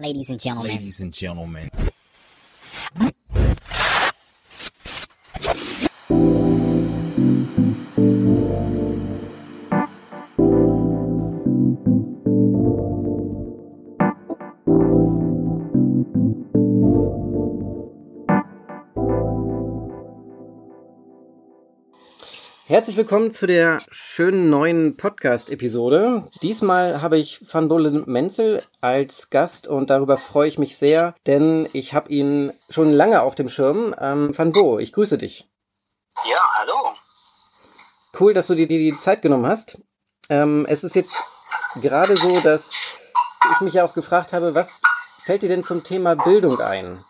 Ladies and gentlemen. Ladies and gentlemen. Herzlich willkommen zu der schönen neuen Podcast-Episode. Diesmal habe ich Van Bolle Menzel als Gast und darüber freue ich mich sehr, denn ich habe ihn schon lange auf dem Schirm. Ähm, Van Bo, ich grüße dich. Ja, hallo. Cool, dass du dir die Zeit genommen hast. Ähm, es ist jetzt gerade so, dass ich mich ja auch gefragt habe, was fällt dir denn zum Thema Bildung ein?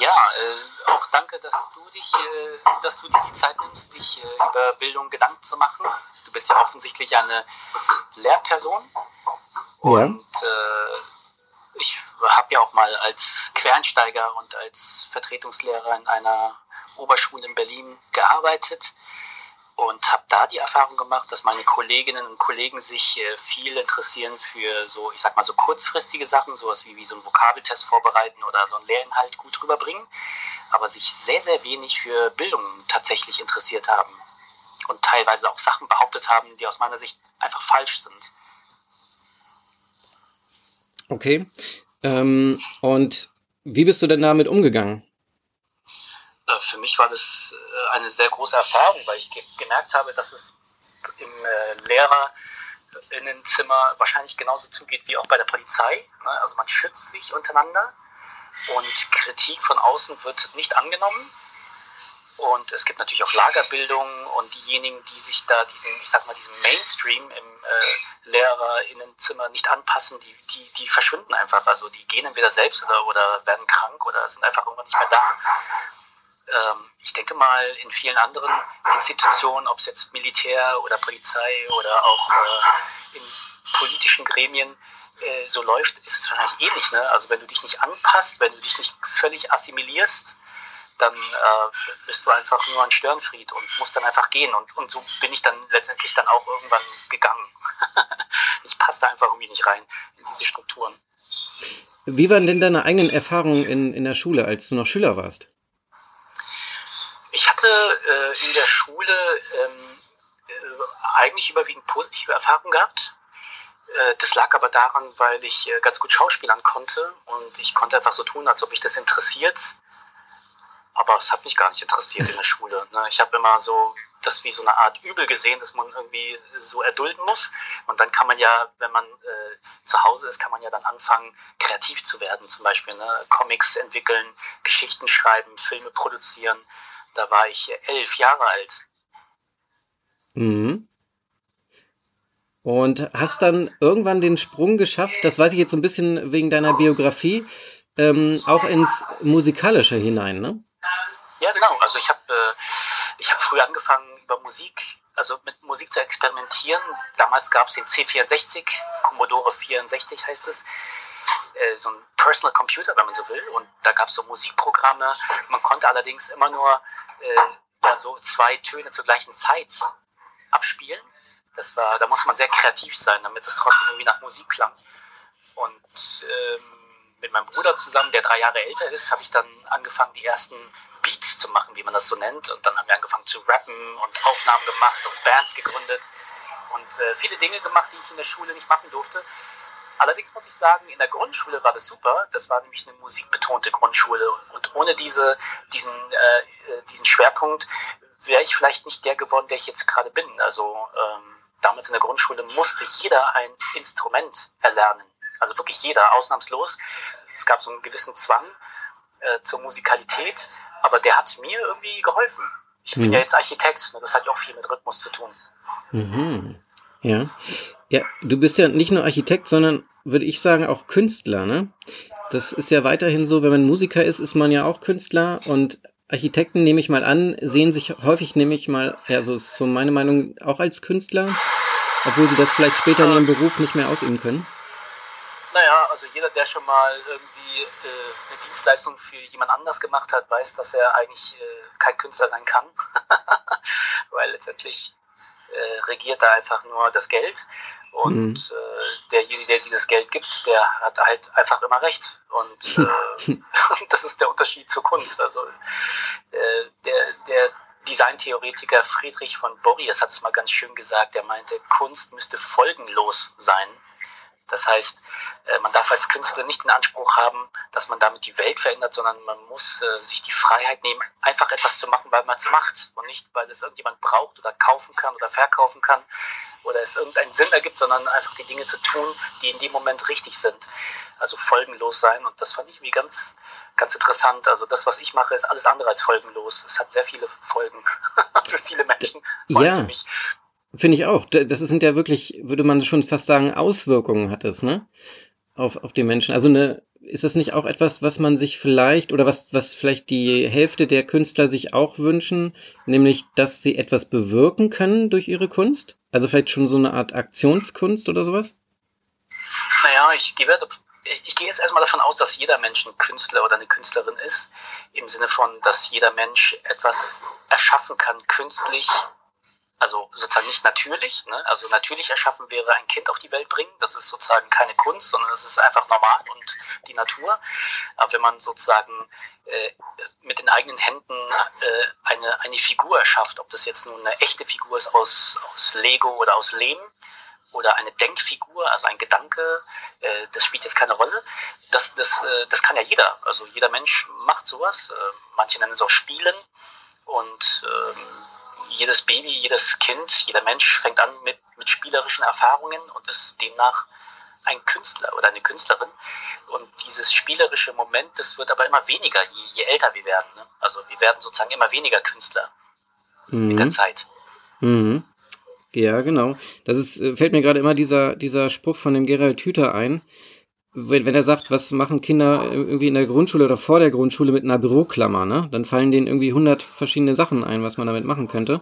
Ja, äh, auch danke, dass du dich, äh, dass du dir die Zeit nimmst, dich äh, über Bildung Gedanken zu machen. Du bist ja offensichtlich eine Lehrperson. Und äh, ich habe ja auch mal als Quereinsteiger und als Vertretungslehrer in einer Oberschule in Berlin gearbeitet und habe da die Erfahrung gemacht, dass meine Kolleginnen und Kollegen sich äh, viel interessieren für so, ich sag mal so kurzfristige Sachen, sowas wie, wie so einen Vokabeltest vorbereiten oder so einen Lehrinhalt gut rüberbringen, aber sich sehr, sehr wenig für Bildung tatsächlich interessiert haben und teilweise auch Sachen behauptet haben, die aus meiner Sicht einfach falsch sind. Okay. Ähm, und wie bist du denn damit umgegangen? Äh, für mich war das äh, eine sehr große Erfahrung, weil ich ge gemerkt habe, dass es im äh, Lehrerinnenzimmer wahrscheinlich genauso zugeht wie auch bei der Polizei. Ne? Also man schützt sich untereinander und Kritik von außen wird nicht angenommen. Und es gibt natürlich auch Lagerbildung und diejenigen, die sich da diesen, ich sag mal, diesem Mainstream im äh, Lehrerinnenzimmer nicht anpassen, die, die, die verschwinden einfach. Also die gehen entweder selbst oder, oder werden krank oder sind einfach irgendwann nicht mehr da ich denke mal, in vielen anderen Institutionen, ob es jetzt Militär oder Polizei oder auch äh, in politischen Gremien äh, so läuft, ist es wahrscheinlich ähnlich. Ne? Also wenn du dich nicht anpasst, wenn du dich nicht völlig assimilierst, dann äh, bist du einfach nur ein Störenfried und musst dann einfach gehen. Und, und so bin ich dann letztendlich dann auch irgendwann gegangen. ich passe da einfach irgendwie nicht rein in diese Strukturen. Wie waren denn deine eigenen Erfahrungen in, in der Schule, als du noch Schüler warst? Ich hatte äh, in der Schule ähm, äh, eigentlich überwiegend positive Erfahrungen gehabt. Äh, das lag aber daran, weil ich äh, ganz gut schauspielern konnte und ich konnte einfach so tun, als ob mich das interessiert. Aber es hat mich gar nicht interessiert in der Schule. Ne? Ich habe immer so das wie so eine Art Übel gesehen, dass man irgendwie so erdulden muss. Und dann kann man ja, wenn man äh, zu Hause ist, kann man ja dann anfangen, kreativ zu werden. Zum Beispiel ne? Comics entwickeln, Geschichten schreiben, Filme produzieren. Da war ich elf Jahre alt. Mhm. Und hast dann irgendwann den Sprung geschafft, das weiß ich jetzt so ein bisschen wegen deiner Biografie, ähm, auch ins Musikalische hinein, ne? Ja, genau. Also ich habe äh, ich hab früh angefangen über Musik, also mit Musik zu experimentieren. Damals gab es den C64, Commodore 64 heißt es. Äh, so ein Personal Computer, wenn man so will. Und da gab es so Musikprogramme. Man konnte allerdings immer nur äh, ja, so zwei Töne zur gleichen Zeit abspielen. Das war, da musste man sehr kreativ sein, damit es trotzdem irgendwie nach Musik klang. Und ähm, mit meinem Bruder zusammen, der drei Jahre älter ist, habe ich dann angefangen, die ersten Beats zu machen, wie man das so nennt. Und dann haben wir angefangen zu rappen und Aufnahmen gemacht und Bands gegründet und äh, viele Dinge gemacht, die ich in der Schule nicht machen durfte. Allerdings muss ich sagen, in der Grundschule war das super. Das war nämlich eine musikbetonte Grundschule. Und ohne diese, diesen, äh, diesen Schwerpunkt wäre ich vielleicht nicht der geworden, der ich jetzt gerade bin. Also ähm, damals in der Grundschule musste jeder ein Instrument erlernen. Also wirklich jeder, ausnahmslos. Es gab so einen gewissen Zwang äh, zur Musikalität, aber der hat mir irgendwie geholfen. Ich bin mhm. ja jetzt Architekt, ne, das hat ja auch viel mit Rhythmus zu tun. Mhm. Ja. Ja, du bist ja nicht nur Architekt, sondern würde ich sagen auch Künstler, ne? Das ist ja weiterhin so, wenn man Musiker ist, ist man ja auch Künstler und Architekten, nehme ich mal an, sehen sich häufig, nehme ich mal, ja, so ist so meine Meinung, auch als Künstler, obwohl sie das vielleicht später in ihrem Beruf nicht mehr ausüben können. Naja, also jeder, der schon mal irgendwie äh, eine Dienstleistung für jemand anders gemacht hat, weiß, dass er eigentlich äh, kein Künstler sein kann. Weil letztendlich regiert da einfach nur das Geld. Und mhm. äh, derjenige, der dieses Geld gibt, der hat halt einfach immer recht. Und äh, das ist der Unterschied zur Kunst. Also äh, der, der Designtheoretiker Friedrich von Borries hat es mal ganz schön gesagt, der meinte, Kunst müsste folgenlos sein. Das heißt, äh, man darf als Künstler nicht den Anspruch haben, dass man damit die Welt verändert, sondern man muss äh, sich die Freiheit nehmen, einfach etwas zu machen, weil man es macht und nicht, weil es irgendjemand braucht oder kaufen kann oder verkaufen kann oder es irgendeinen Sinn ergibt, sondern einfach die Dinge zu tun, die in dem Moment richtig sind. Also folgenlos sein und das fand ich wie ganz, ganz interessant. Also das, was ich mache, ist alles andere als folgenlos. Es hat sehr viele Folgen für viele Menschen, vor allem ja. für mich. Finde ich auch. Das sind ja wirklich, würde man schon fast sagen, Auswirkungen hat es, ne? Auf, auf die Menschen. Also eine, ist das nicht auch etwas, was man sich vielleicht oder was, was vielleicht die Hälfte der Künstler sich auch wünschen, nämlich, dass sie etwas bewirken können durch ihre Kunst? Also vielleicht schon so eine Art Aktionskunst oder sowas? Naja, ich gebe ich gehe jetzt erstmal davon aus, dass jeder Mensch ein Künstler oder eine Künstlerin ist, im Sinne von, dass jeder Mensch etwas erschaffen kann, künstlich, also sozusagen nicht natürlich, ne? also natürlich erschaffen wäre ein Kind auf die Welt bringen, das ist sozusagen keine Kunst, sondern das ist einfach normal und die Natur. Aber wenn man sozusagen äh, mit den eigenen Händen äh, eine, eine Figur erschafft, ob das jetzt nun eine echte Figur ist aus, aus Lego oder aus Lehm, oder eine Denkfigur, also ein Gedanke, äh, das spielt jetzt keine Rolle. Das, das, äh, das kann ja jeder. Also jeder Mensch macht sowas. Äh, manche nennen es auch Spielen. Und ähm, jedes Baby, jedes Kind, jeder Mensch fängt an mit, mit spielerischen Erfahrungen und ist demnach ein Künstler oder eine Künstlerin. Und dieses spielerische Moment, das wird aber immer weniger, je, je älter wir werden. Ne? Also wir werden sozusagen immer weniger Künstler mhm. mit der Zeit. Mhm. Ja, genau. Das ist, äh, fällt mir gerade immer dieser, dieser Spruch von dem Gerald Hüther ein, wenn, wenn er sagt, was machen Kinder irgendwie in der Grundschule oder vor der Grundschule mit einer Büroklammer, ne? Dann fallen denen irgendwie hundert verschiedene Sachen ein, was man damit machen könnte.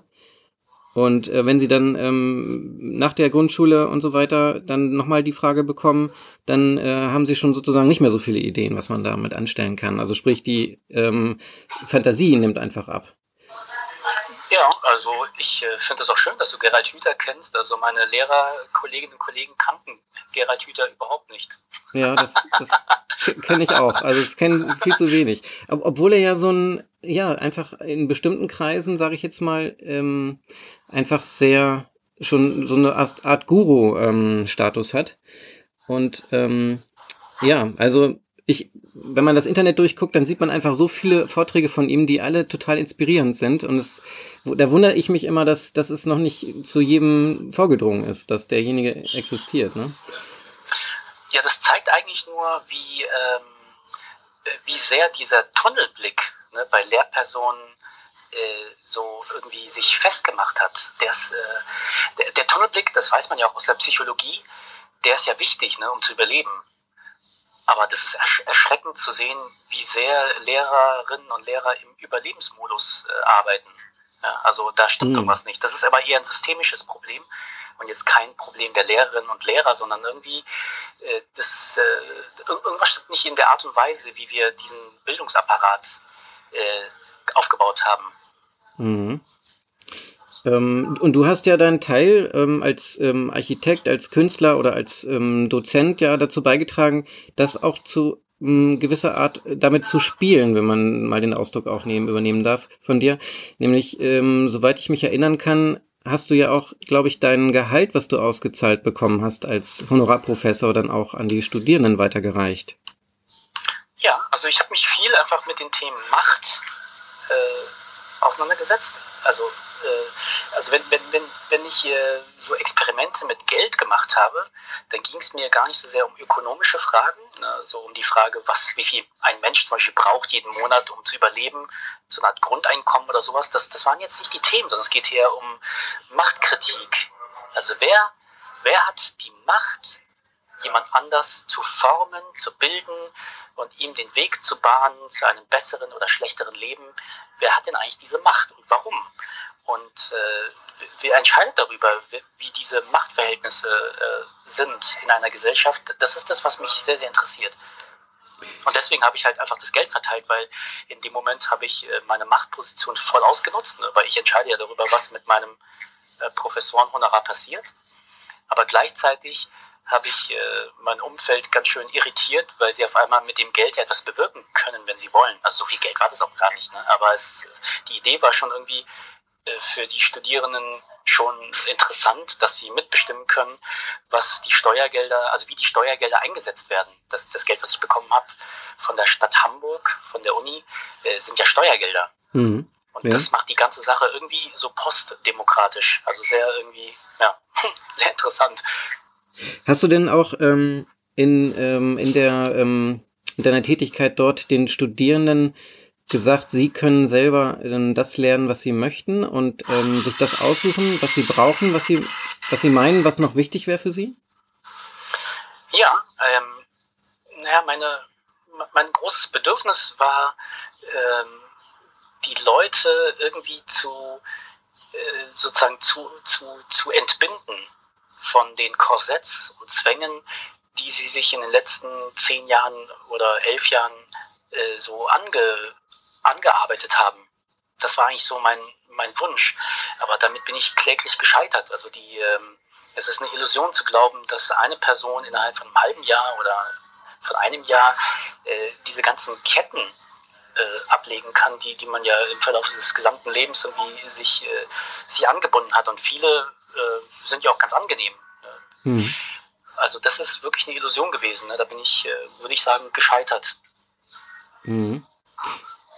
Und äh, wenn sie dann ähm, nach der Grundschule und so weiter dann nochmal die Frage bekommen, dann äh, haben sie schon sozusagen nicht mehr so viele Ideen, was man damit anstellen kann. Also sprich, die ähm, Fantasie nimmt einfach ab. Ja, also ich äh, finde es auch schön, dass du Gerald Hüther kennst. Also meine Lehrer, Kolleginnen und Kollegen kannten Gerald Hüther überhaupt nicht. Ja, das, das kenne ich auch. Also es kennen viel zu wenig. Obwohl er ja so ein, ja, einfach in bestimmten Kreisen, sage ich jetzt mal, ähm, einfach sehr schon so eine Art Guru-Status ähm, hat. Und ähm, ja, also ich, wenn man das Internet durchguckt, dann sieht man einfach so viele Vorträge von ihm, die alle total inspirierend sind. Und es, da wundere ich mich immer, dass, dass es noch nicht zu jedem vorgedrungen ist, dass derjenige existiert. Ne? Ja, das zeigt eigentlich nur, wie, ähm, wie sehr dieser Tunnelblick ne, bei Lehrpersonen äh, so irgendwie sich festgemacht hat. Das, äh, der, der Tunnelblick, das weiß man ja auch aus der Psychologie, der ist ja wichtig, ne, um zu überleben. Aber das ist ersch erschreckend zu sehen, wie sehr Lehrerinnen und Lehrer im Überlebensmodus äh, arbeiten. Ja, also da stimmt mhm. irgendwas nicht. Das ist aber eher ein systemisches Problem und jetzt kein Problem der Lehrerinnen und Lehrer, sondern irgendwie äh, das, äh, irgendwas stimmt nicht in der Art und Weise, wie wir diesen Bildungsapparat äh, aufgebaut haben. Mhm. Ähm, und du hast ja deinen Teil ähm, als ähm, Architekt, als Künstler oder als ähm, Dozent ja dazu beigetragen, das auch zu ähm, gewisser Art damit zu spielen, wenn man mal den Ausdruck auch nehmen, übernehmen darf von dir. Nämlich, ähm, soweit ich mich erinnern kann, hast du ja auch, glaube ich, dein Gehalt, was du ausgezahlt bekommen hast als Honorarprofessor, dann auch an die Studierenden weitergereicht. Ja, also ich habe mich viel einfach mit den Themen Macht äh, auseinandergesetzt. Also äh, also wenn, wenn, wenn, wenn ich äh, so Experimente mit Geld gemacht habe, dann ging es mir gar nicht so sehr um ökonomische Fragen, ne, so um die Frage, was, wie viel ein Mensch zum Beispiel braucht jeden Monat, um zu überleben, so eine Art Grundeinkommen oder sowas. Das, das waren jetzt nicht die Themen, sondern es geht hier um Machtkritik. Also wer, wer hat die Macht, jemand anders zu formen, zu bilden und ihm den Weg zu bahnen zu einem besseren oder schlechteren Leben? Wer hat denn eigentlich diese Macht und warum? Und äh, wer entscheidet darüber, wie diese Machtverhältnisse äh, sind in einer Gesellschaft? Das ist das, was mich sehr, sehr interessiert. Und deswegen habe ich halt einfach das Geld verteilt, weil in dem Moment habe ich äh, meine Machtposition voll ausgenutzt, ne? weil ich entscheide ja darüber, was mit meinem äh, Professorenhonorar passiert. Aber gleichzeitig habe ich äh, mein Umfeld ganz schön irritiert, weil sie auf einmal mit dem Geld ja etwas bewirken können, wenn sie wollen. Also so viel Geld war das auch gar nicht. Ne? Aber es, die Idee war schon irgendwie für die Studierenden schon interessant, dass sie mitbestimmen können, was die Steuergelder, also wie die Steuergelder eingesetzt werden. Das, das Geld, was ich bekommen habe von der Stadt Hamburg, von der Uni, äh, sind ja Steuergelder. Mhm. Und ja. das macht die ganze Sache irgendwie so postdemokratisch. Also sehr irgendwie, ja, sehr interessant. Hast du denn auch ähm, in, ähm, in, der, ähm, in deiner Tätigkeit dort den Studierenden gesagt, sie können selber ähm, das lernen, was sie möchten und ähm, sich das aussuchen, was sie brauchen, was sie, was sie meinen, was noch wichtig wäre für sie? Ja, ähm, naja, meine, mein großes Bedürfnis war, ähm, die Leute irgendwie zu äh, sozusagen zu, zu, zu entbinden von den Korsetts und Zwängen, die sie sich in den letzten zehn Jahren oder elf Jahren äh, so ange, angearbeitet haben. Das war eigentlich so mein, mein Wunsch. Aber damit bin ich kläglich gescheitert. Also die, ähm, es ist eine Illusion zu glauben, dass eine Person innerhalb von einem halben Jahr oder von einem Jahr äh, diese ganzen Ketten äh, ablegen kann, die, die man ja im Verlauf des gesamten Lebens irgendwie sich, äh, sich angebunden hat. Und viele äh, sind ja auch ganz angenehm. Mhm. Also das ist wirklich eine Illusion gewesen. Ne? Da bin ich, äh, würde ich sagen, gescheitert. Mhm.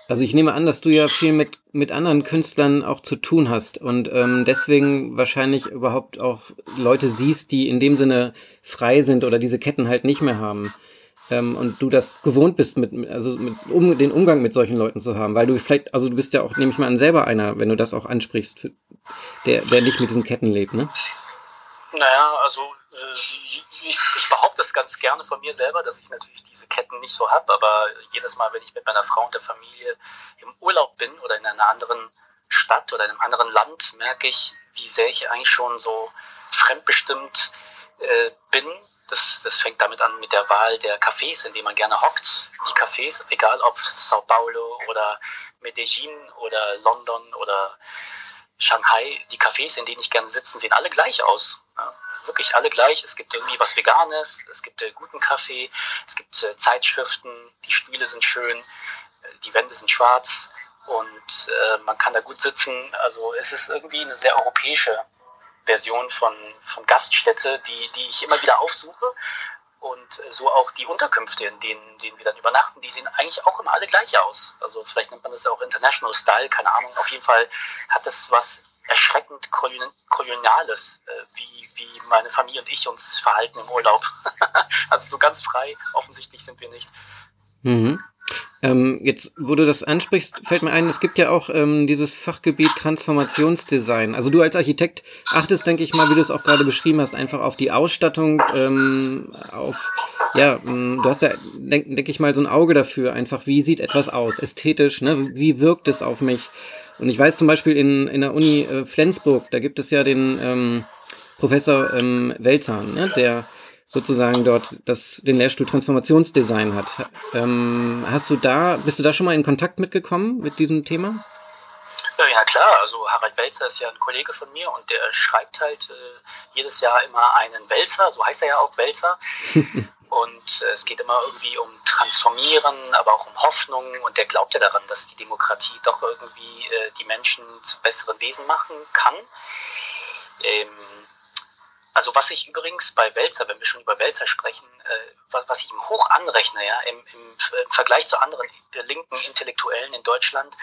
Also ich nehme an, dass du ja viel mit, mit anderen Künstlern auch zu tun hast und ähm, deswegen wahrscheinlich überhaupt auch Leute siehst, die in dem Sinne frei sind oder diese Ketten halt nicht mehr haben. Ähm, und du das gewohnt bist, mit, also mit, um, den Umgang mit solchen Leuten zu haben, weil du vielleicht, also du bist ja auch, nehme ich mal an, selber einer, wenn du das auch ansprichst, für, der, der nicht mit diesen Ketten lebt, ne? Naja, also äh, ich, ich, behaupte es ganz gerne von mir selber, dass ich natürlich diese Ketten nicht so habe, aber jedes Mal, wenn ich mit meiner Frau und der Familie im Urlaub bin oder in einer anderen Stadt oder in einem anderen Land, merke ich, wie sehr ich eigentlich schon so fremdbestimmt äh, bin. Das, das fängt damit an mit der Wahl der Cafés, in denen man gerne hockt. Die Cafés, egal ob Sao Paulo oder Medellin oder London oder Shanghai, die Cafés, in denen ich gerne sitze, sehen alle gleich aus. Wirklich alle gleich. Es gibt irgendwie was Veganes, es gibt äh, guten Kaffee, es gibt äh, Zeitschriften, die Stühle sind schön, äh, die Wände sind schwarz und äh, man kann da gut sitzen. Also es ist irgendwie eine sehr europäische Version von, von Gaststätte, die, die ich immer wieder aufsuche. Und äh, so auch die Unterkünfte, in denen, denen wir dann übernachten, die sehen eigentlich auch immer alle gleich aus. Also vielleicht nennt man das auch International Style, keine Ahnung. Auf jeden Fall hat das was erschreckend Koloniales, äh, wie, wie meine Familie und ich uns verhalten im Urlaub. also so ganz frei, offensichtlich sind wir nicht. Mhm. Ähm, jetzt, wo du das ansprichst, fällt mir ein, es gibt ja auch ähm, dieses Fachgebiet Transformationsdesign. Also du als Architekt achtest, denke ich mal, wie du es auch gerade beschrieben hast, einfach auf die Ausstattung, ähm, auf, ja, ähm, du hast ja, denke denk ich mal, so ein Auge dafür, einfach, wie sieht etwas aus, ästhetisch, ne? wie wirkt es auf mich? Und ich weiß zum Beispiel in, in der Uni äh, Flensburg, da gibt es ja den ähm, Professor ähm, Welzahn, ne? der sozusagen dort das, den Lehrstuhl Transformationsdesign hat. Ähm, hast du da, bist du da schon mal in Kontakt mitgekommen mit diesem Thema? Ja, klar, also Harald Welzer ist ja ein Kollege von mir und der schreibt halt äh, jedes Jahr immer einen Wälzer, so heißt er ja auch Wälzer. und äh, es geht immer irgendwie um Transformieren, aber auch um Hoffnung und der glaubt ja daran, dass die Demokratie doch irgendwie äh, die Menschen zu besseren Wesen machen kann. Ähm, also was ich übrigens bei Welzer, wenn wir schon über Welzer sprechen, äh, was, was, ich ihm hoch anrechne, ja, im, im, im Vergleich zu anderen äh, linken Intellektuellen in Deutschland,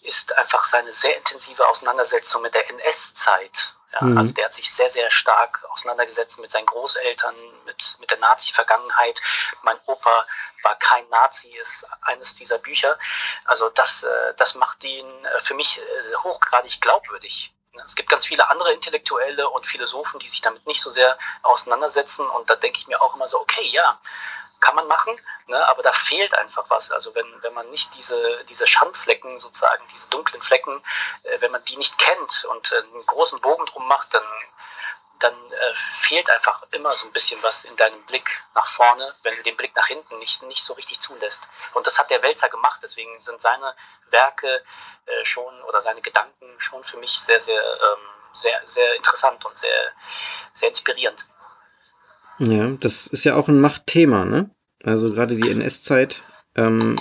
ist einfach seine sehr intensive Auseinandersetzung mit der NS-Zeit. Ja, mhm. Also der hat sich sehr, sehr stark auseinandergesetzt mit seinen Großeltern, mit, mit der Nazi-Vergangenheit. Mein Opa war kein Nazi, ist eines dieser Bücher. Also das, äh, das macht ihn äh, für mich äh, hochgradig glaubwürdig. Es gibt ganz viele andere Intellektuelle und Philosophen, die sich damit nicht so sehr auseinandersetzen. Und da denke ich mir auch immer so, okay, ja, kann man machen, ne, aber da fehlt einfach was. Also wenn, wenn man nicht diese, diese Schandflecken sozusagen, diese dunklen Flecken, äh, wenn man die nicht kennt und äh, einen großen Bogen drum macht, dann dann äh, fehlt einfach immer so ein bisschen was in deinem Blick nach vorne, wenn du den Blick nach hinten nicht, nicht so richtig zulässt. Und das hat der Welzer gemacht, deswegen sind seine Werke äh, schon oder seine Gedanken schon für mich sehr, sehr ähm, sehr, sehr interessant und sehr, sehr inspirierend. Ja, das ist ja auch ein Machtthema, ne? Also gerade die NS-Zeit, ähm,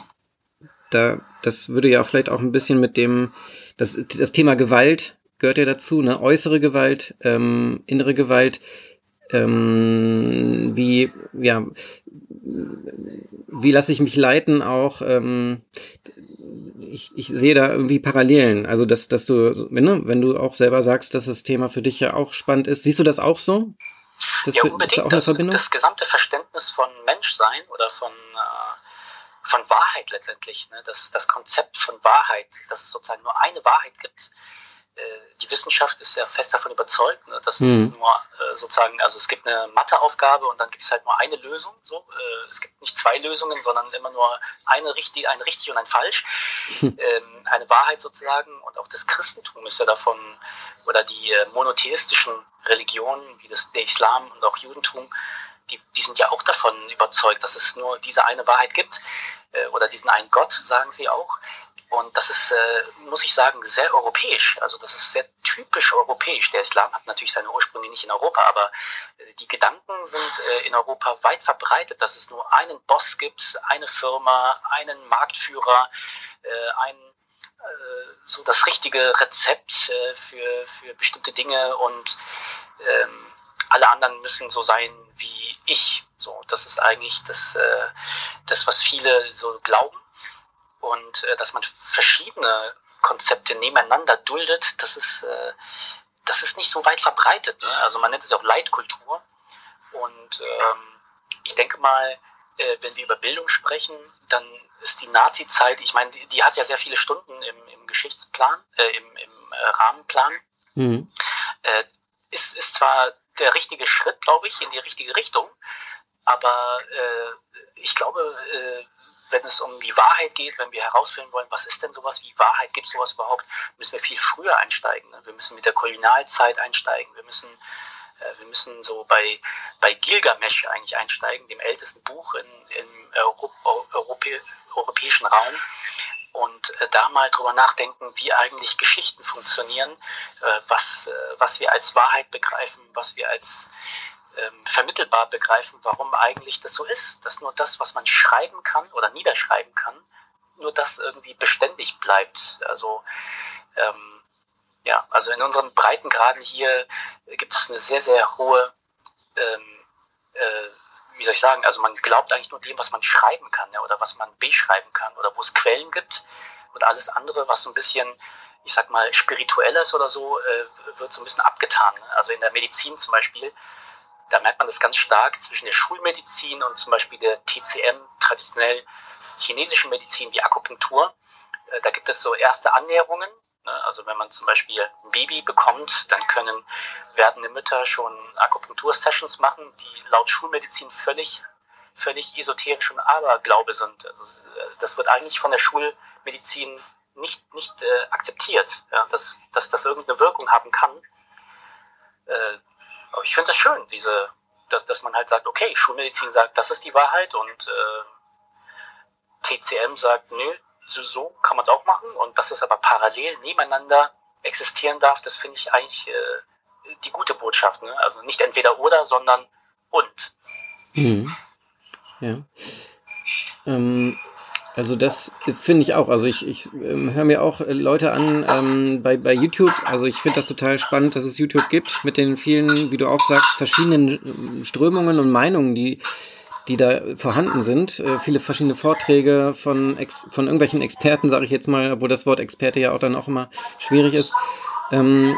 da, das würde ja vielleicht auch ein bisschen mit dem, das, das Thema Gewalt gehört ja dazu, ne? Äußere Gewalt, ähm, innere Gewalt, ähm, wie, ja, wie lasse ich mich leiten auch, ähm, ich, ich sehe da irgendwie Parallelen. Also, dass, dass du, wenn, ne, wenn du auch selber sagst, dass das Thema für dich ja auch spannend ist, siehst du das auch so? Ist das, ja, unbedingt. Ist da auch eine Verbindung? Das, das gesamte Verständnis von Menschsein oder von, äh, von Wahrheit letztendlich, ne? das, das Konzept von Wahrheit, dass es sozusagen nur eine Wahrheit gibt, die Wissenschaft ist ja fest davon überzeugt, ne, dass mhm. es nur äh, sozusagen, also es gibt eine Matheaufgabe und dann gibt es halt nur eine Lösung. So, äh, es gibt nicht zwei Lösungen, sondern immer nur eine richtig, ein richtig und ein falsch. Mhm. Ähm, eine Wahrheit sozusagen. Und auch das Christentum ist ja davon, oder die äh, monotheistischen Religionen, wie das, der Islam und auch Judentum, die, die sind ja auch davon überzeugt, dass es nur diese eine Wahrheit gibt äh, oder diesen einen Gott, sagen sie auch. Und das ist, äh, muss ich sagen, sehr europäisch. Also das ist sehr typisch europäisch. Der Islam hat natürlich seine Ursprünge nicht in Europa, aber äh, die Gedanken sind äh, in Europa weit verbreitet, dass es nur einen Boss gibt, eine Firma, einen Marktführer, äh, ein äh, so das richtige Rezept äh, für, für bestimmte Dinge und ähm, alle anderen müssen so sein wie ich. So, das ist eigentlich das, äh, das was viele so glauben und äh, dass man verschiedene Konzepte nebeneinander duldet, das ist, äh, das ist nicht so weit verbreitet. Ne? Also man nennt es auch Leitkultur. Und ähm, ich denke mal, äh, wenn wir über Bildung sprechen, dann ist die Nazi-Zeit, ich meine, die, die, hat ja sehr viele Stunden im, im Geschichtsplan, äh, im, im äh, Rahmenplan. Mhm. Ist, ist zwar der richtige Schritt, glaube ich, in die richtige Richtung, aber äh, ich glaube, äh, wenn es um die Wahrheit geht, wenn wir herausfinden wollen, was ist denn sowas wie Wahrheit, gibt es sowas überhaupt, müssen wir viel früher einsteigen. Ne? Wir müssen mit der Kolonialzeit einsteigen. Wir müssen, äh, wir müssen so bei, bei Gilgamesch eigentlich einsteigen, dem ältesten Buch in, im Europ Europä europäischen Raum. Und äh, da mal drüber nachdenken, wie eigentlich Geschichten funktionieren, äh, was, äh, was wir als Wahrheit begreifen, was wir als ähm, vermittelbar begreifen, warum eigentlich das so ist, dass nur das, was man schreiben kann oder niederschreiben kann, nur das irgendwie beständig bleibt. Also ähm, ja, also in unseren Breitengraden hier gibt es eine sehr, sehr hohe, ähm, äh, wie soll ich sagen, also man glaubt eigentlich nur dem, was man schreiben kann ja, oder was man beschreiben kann oder wo es Quellen gibt und alles andere, was so ein bisschen ich sag mal, spirituelles oder so, äh, wird so ein bisschen abgetan. Ne? Also in der Medizin zum Beispiel da merkt man das ganz stark zwischen der Schulmedizin und zum Beispiel der TCM, traditionell chinesischen Medizin wie Akupunktur. Äh, da gibt es so erste Annäherungen. Ne? Also wenn man zum Beispiel ein Baby bekommt, dann können werdende Mütter schon Akupunktur-Sessions machen, die laut Schulmedizin völlig, völlig esoterisch und Aberglaube sind. Also äh, das wird eigentlich von der Schulmedizin nicht, nicht äh, akzeptiert, ja, dass, dass das irgendeine Wirkung haben kann. Äh, aber ich finde das schön, diese, dass, dass man halt sagt, okay, Schulmedizin sagt, das ist die Wahrheit und äh, TCM sagt, nö, so, so kann man es auch machen und dass es aber parallel nebeneinander existieren darf, das finde ich eigentlich äh, die gute Botschaft. Ne? Also nicht entweder oder, sondern und. Mhm. Ja. Ähm, also das finde ich auch. Also ich, ich ähm, höre mir auch Leute an ähm, bei, bei YouTube. Also ich finde das total spannend, dass es YouTube gibt mit den vielen, wie du auch sagst, verschiedenen ähm, Strömungen und Meinungen, die, die da vorhanden sind. Äh, viele verschiedene Vorträge von, Ex von irgendwelchen Experten, sage ich jetzt mal, wo das Wort Experte ja auch dann auch immer schwierig ist. Ähm,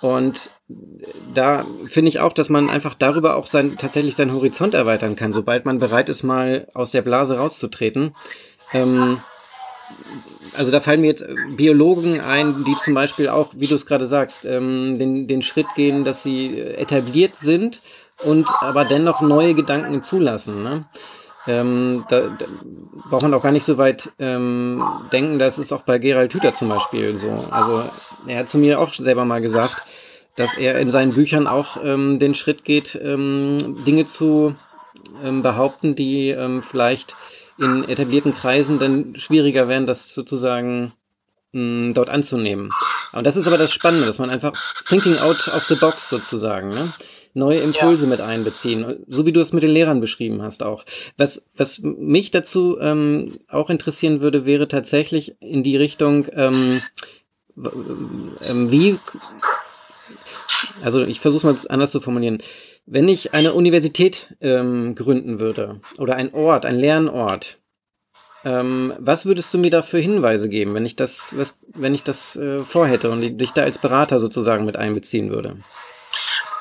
und da finde ich auch, dass man einfach darüber auch sein, tatsächlich seinen Horizont erweitern kann, sobald man bereit ist, mal aus der Blase rauszutreten. Ähm, also da fallen mir jetzt Biologen ein, die zum Beispiel auch, wie du es gerade sagst, ähm, den, den Schritt gehen, dass sie etabliert sind und aber dennoch neue Gedanken zulassen. Ne? Ähm, da, da braucht man auch gar nicht so weit ähm, denken, das ist auch bei Gerald Hüther zum Beispiel so. Also er hat zu mir auch selber mal gesagt, dass er in seinen Büchern auch ähm, den Schritt geht, ähm, Dinge zu ähm, behaupten, die ähm, vielleicht in etablierten Kreisen dann schwieriger werden, das sozusagen mh, dort anzunehmen. Und das ist aber das Spannende, dass man einfach thinking out of the box sozusagen, ne? neue Impulse ja. mit einbeziehen, so wie du es mit den Lehrern beschrieben hast auch. Was, was mich dazu ähm, auch interessieren würde, wäre tatsächlich in die Richtung, ähm, ähm, wie, also ich versuche es mal anders zu formulieren. Wenn ich eine Universität ähm, gründen würde oder ein Ort, ein Lernort, ähm, was würdest du mir da für Hinweise geben, wenn ich das, was, wenn ich das äh, vorhätte und dich da als Berater sozusagen mit einbeziehen würde?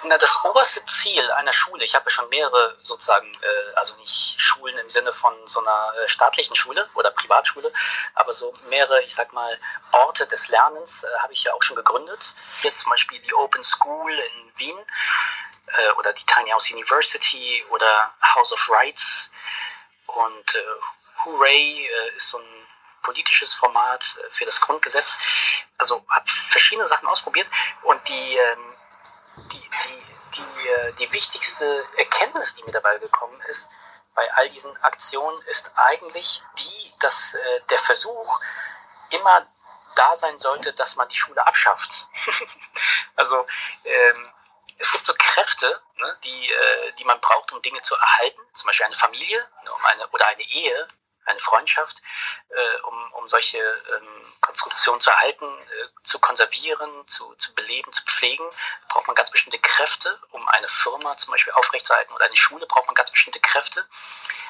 Na, das oberste Ziel einer Schule, ich habe ja schon mehrere sozusagen, äh, also nicht Schulen im Sinne von so einer äh, staatlichen Schule oder Privatschule, aber so mehrere, ich sag mal, Orte des Lernens äh, habe ich ja auch schon gegründet. Hier zum Beispiel die Open School in Wien äh, oder die Tiny House University oder House of Rights und äh, Hooray äh, ist so ein politisches Format für das Grundgesetz. Also habe verschiedene Sachen ausprobiert und die ähm, die, die, die, äh, die wichtigste Erkenntnis, die mir dabei gekommen ist, bei all diesen Aktionen, ist eigentlich die, dass äh, der Versuch immer da sein sollte, dass man die Schule abschafft. also ähm, es gibt so Kräfte, ne, die, äh, die man braucht, um Dinge zu erhalten, zum Beispiel eine Familie ne, um eine, oder eine Ehe, eine Freundschaft, äh, um, um solche ähm, Konstruktionen zu erhalten, äh, zu konservieren, zu, zu beleben, zu pflegen, braucht man ganz bestimmte Kräfte, um eine Firma zum Beispiel aufrechtzuerhalten oder eine Schule braucht man ganz bestimmte Kräfte.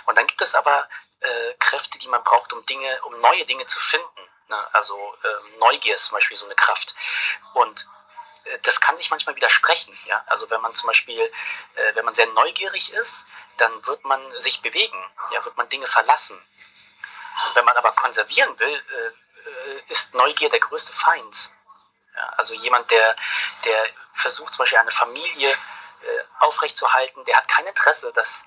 Und dann gibt es aber äh, Kräfte, die man braucht, um Dinge, um neue Dinge zu finden. Ne? Also ähm, Neugier ist zum Beispiel so eine Kraft. Und das kann sich manchmal widersprechen. Ja? Also wenn man zum Beispiel, äh, wenn man sehr neugierig ist, dann wird man sich bewegen, ja, wird man Dinge verlassen. Und wenn man aber konservieren will, äh, äh, ist Neugier der größte Feind. Ja, also jemand, der, der versucht zum Beispiel eine Familie äh, aufrechtzuerhalten, der hat kein Interesse, dass,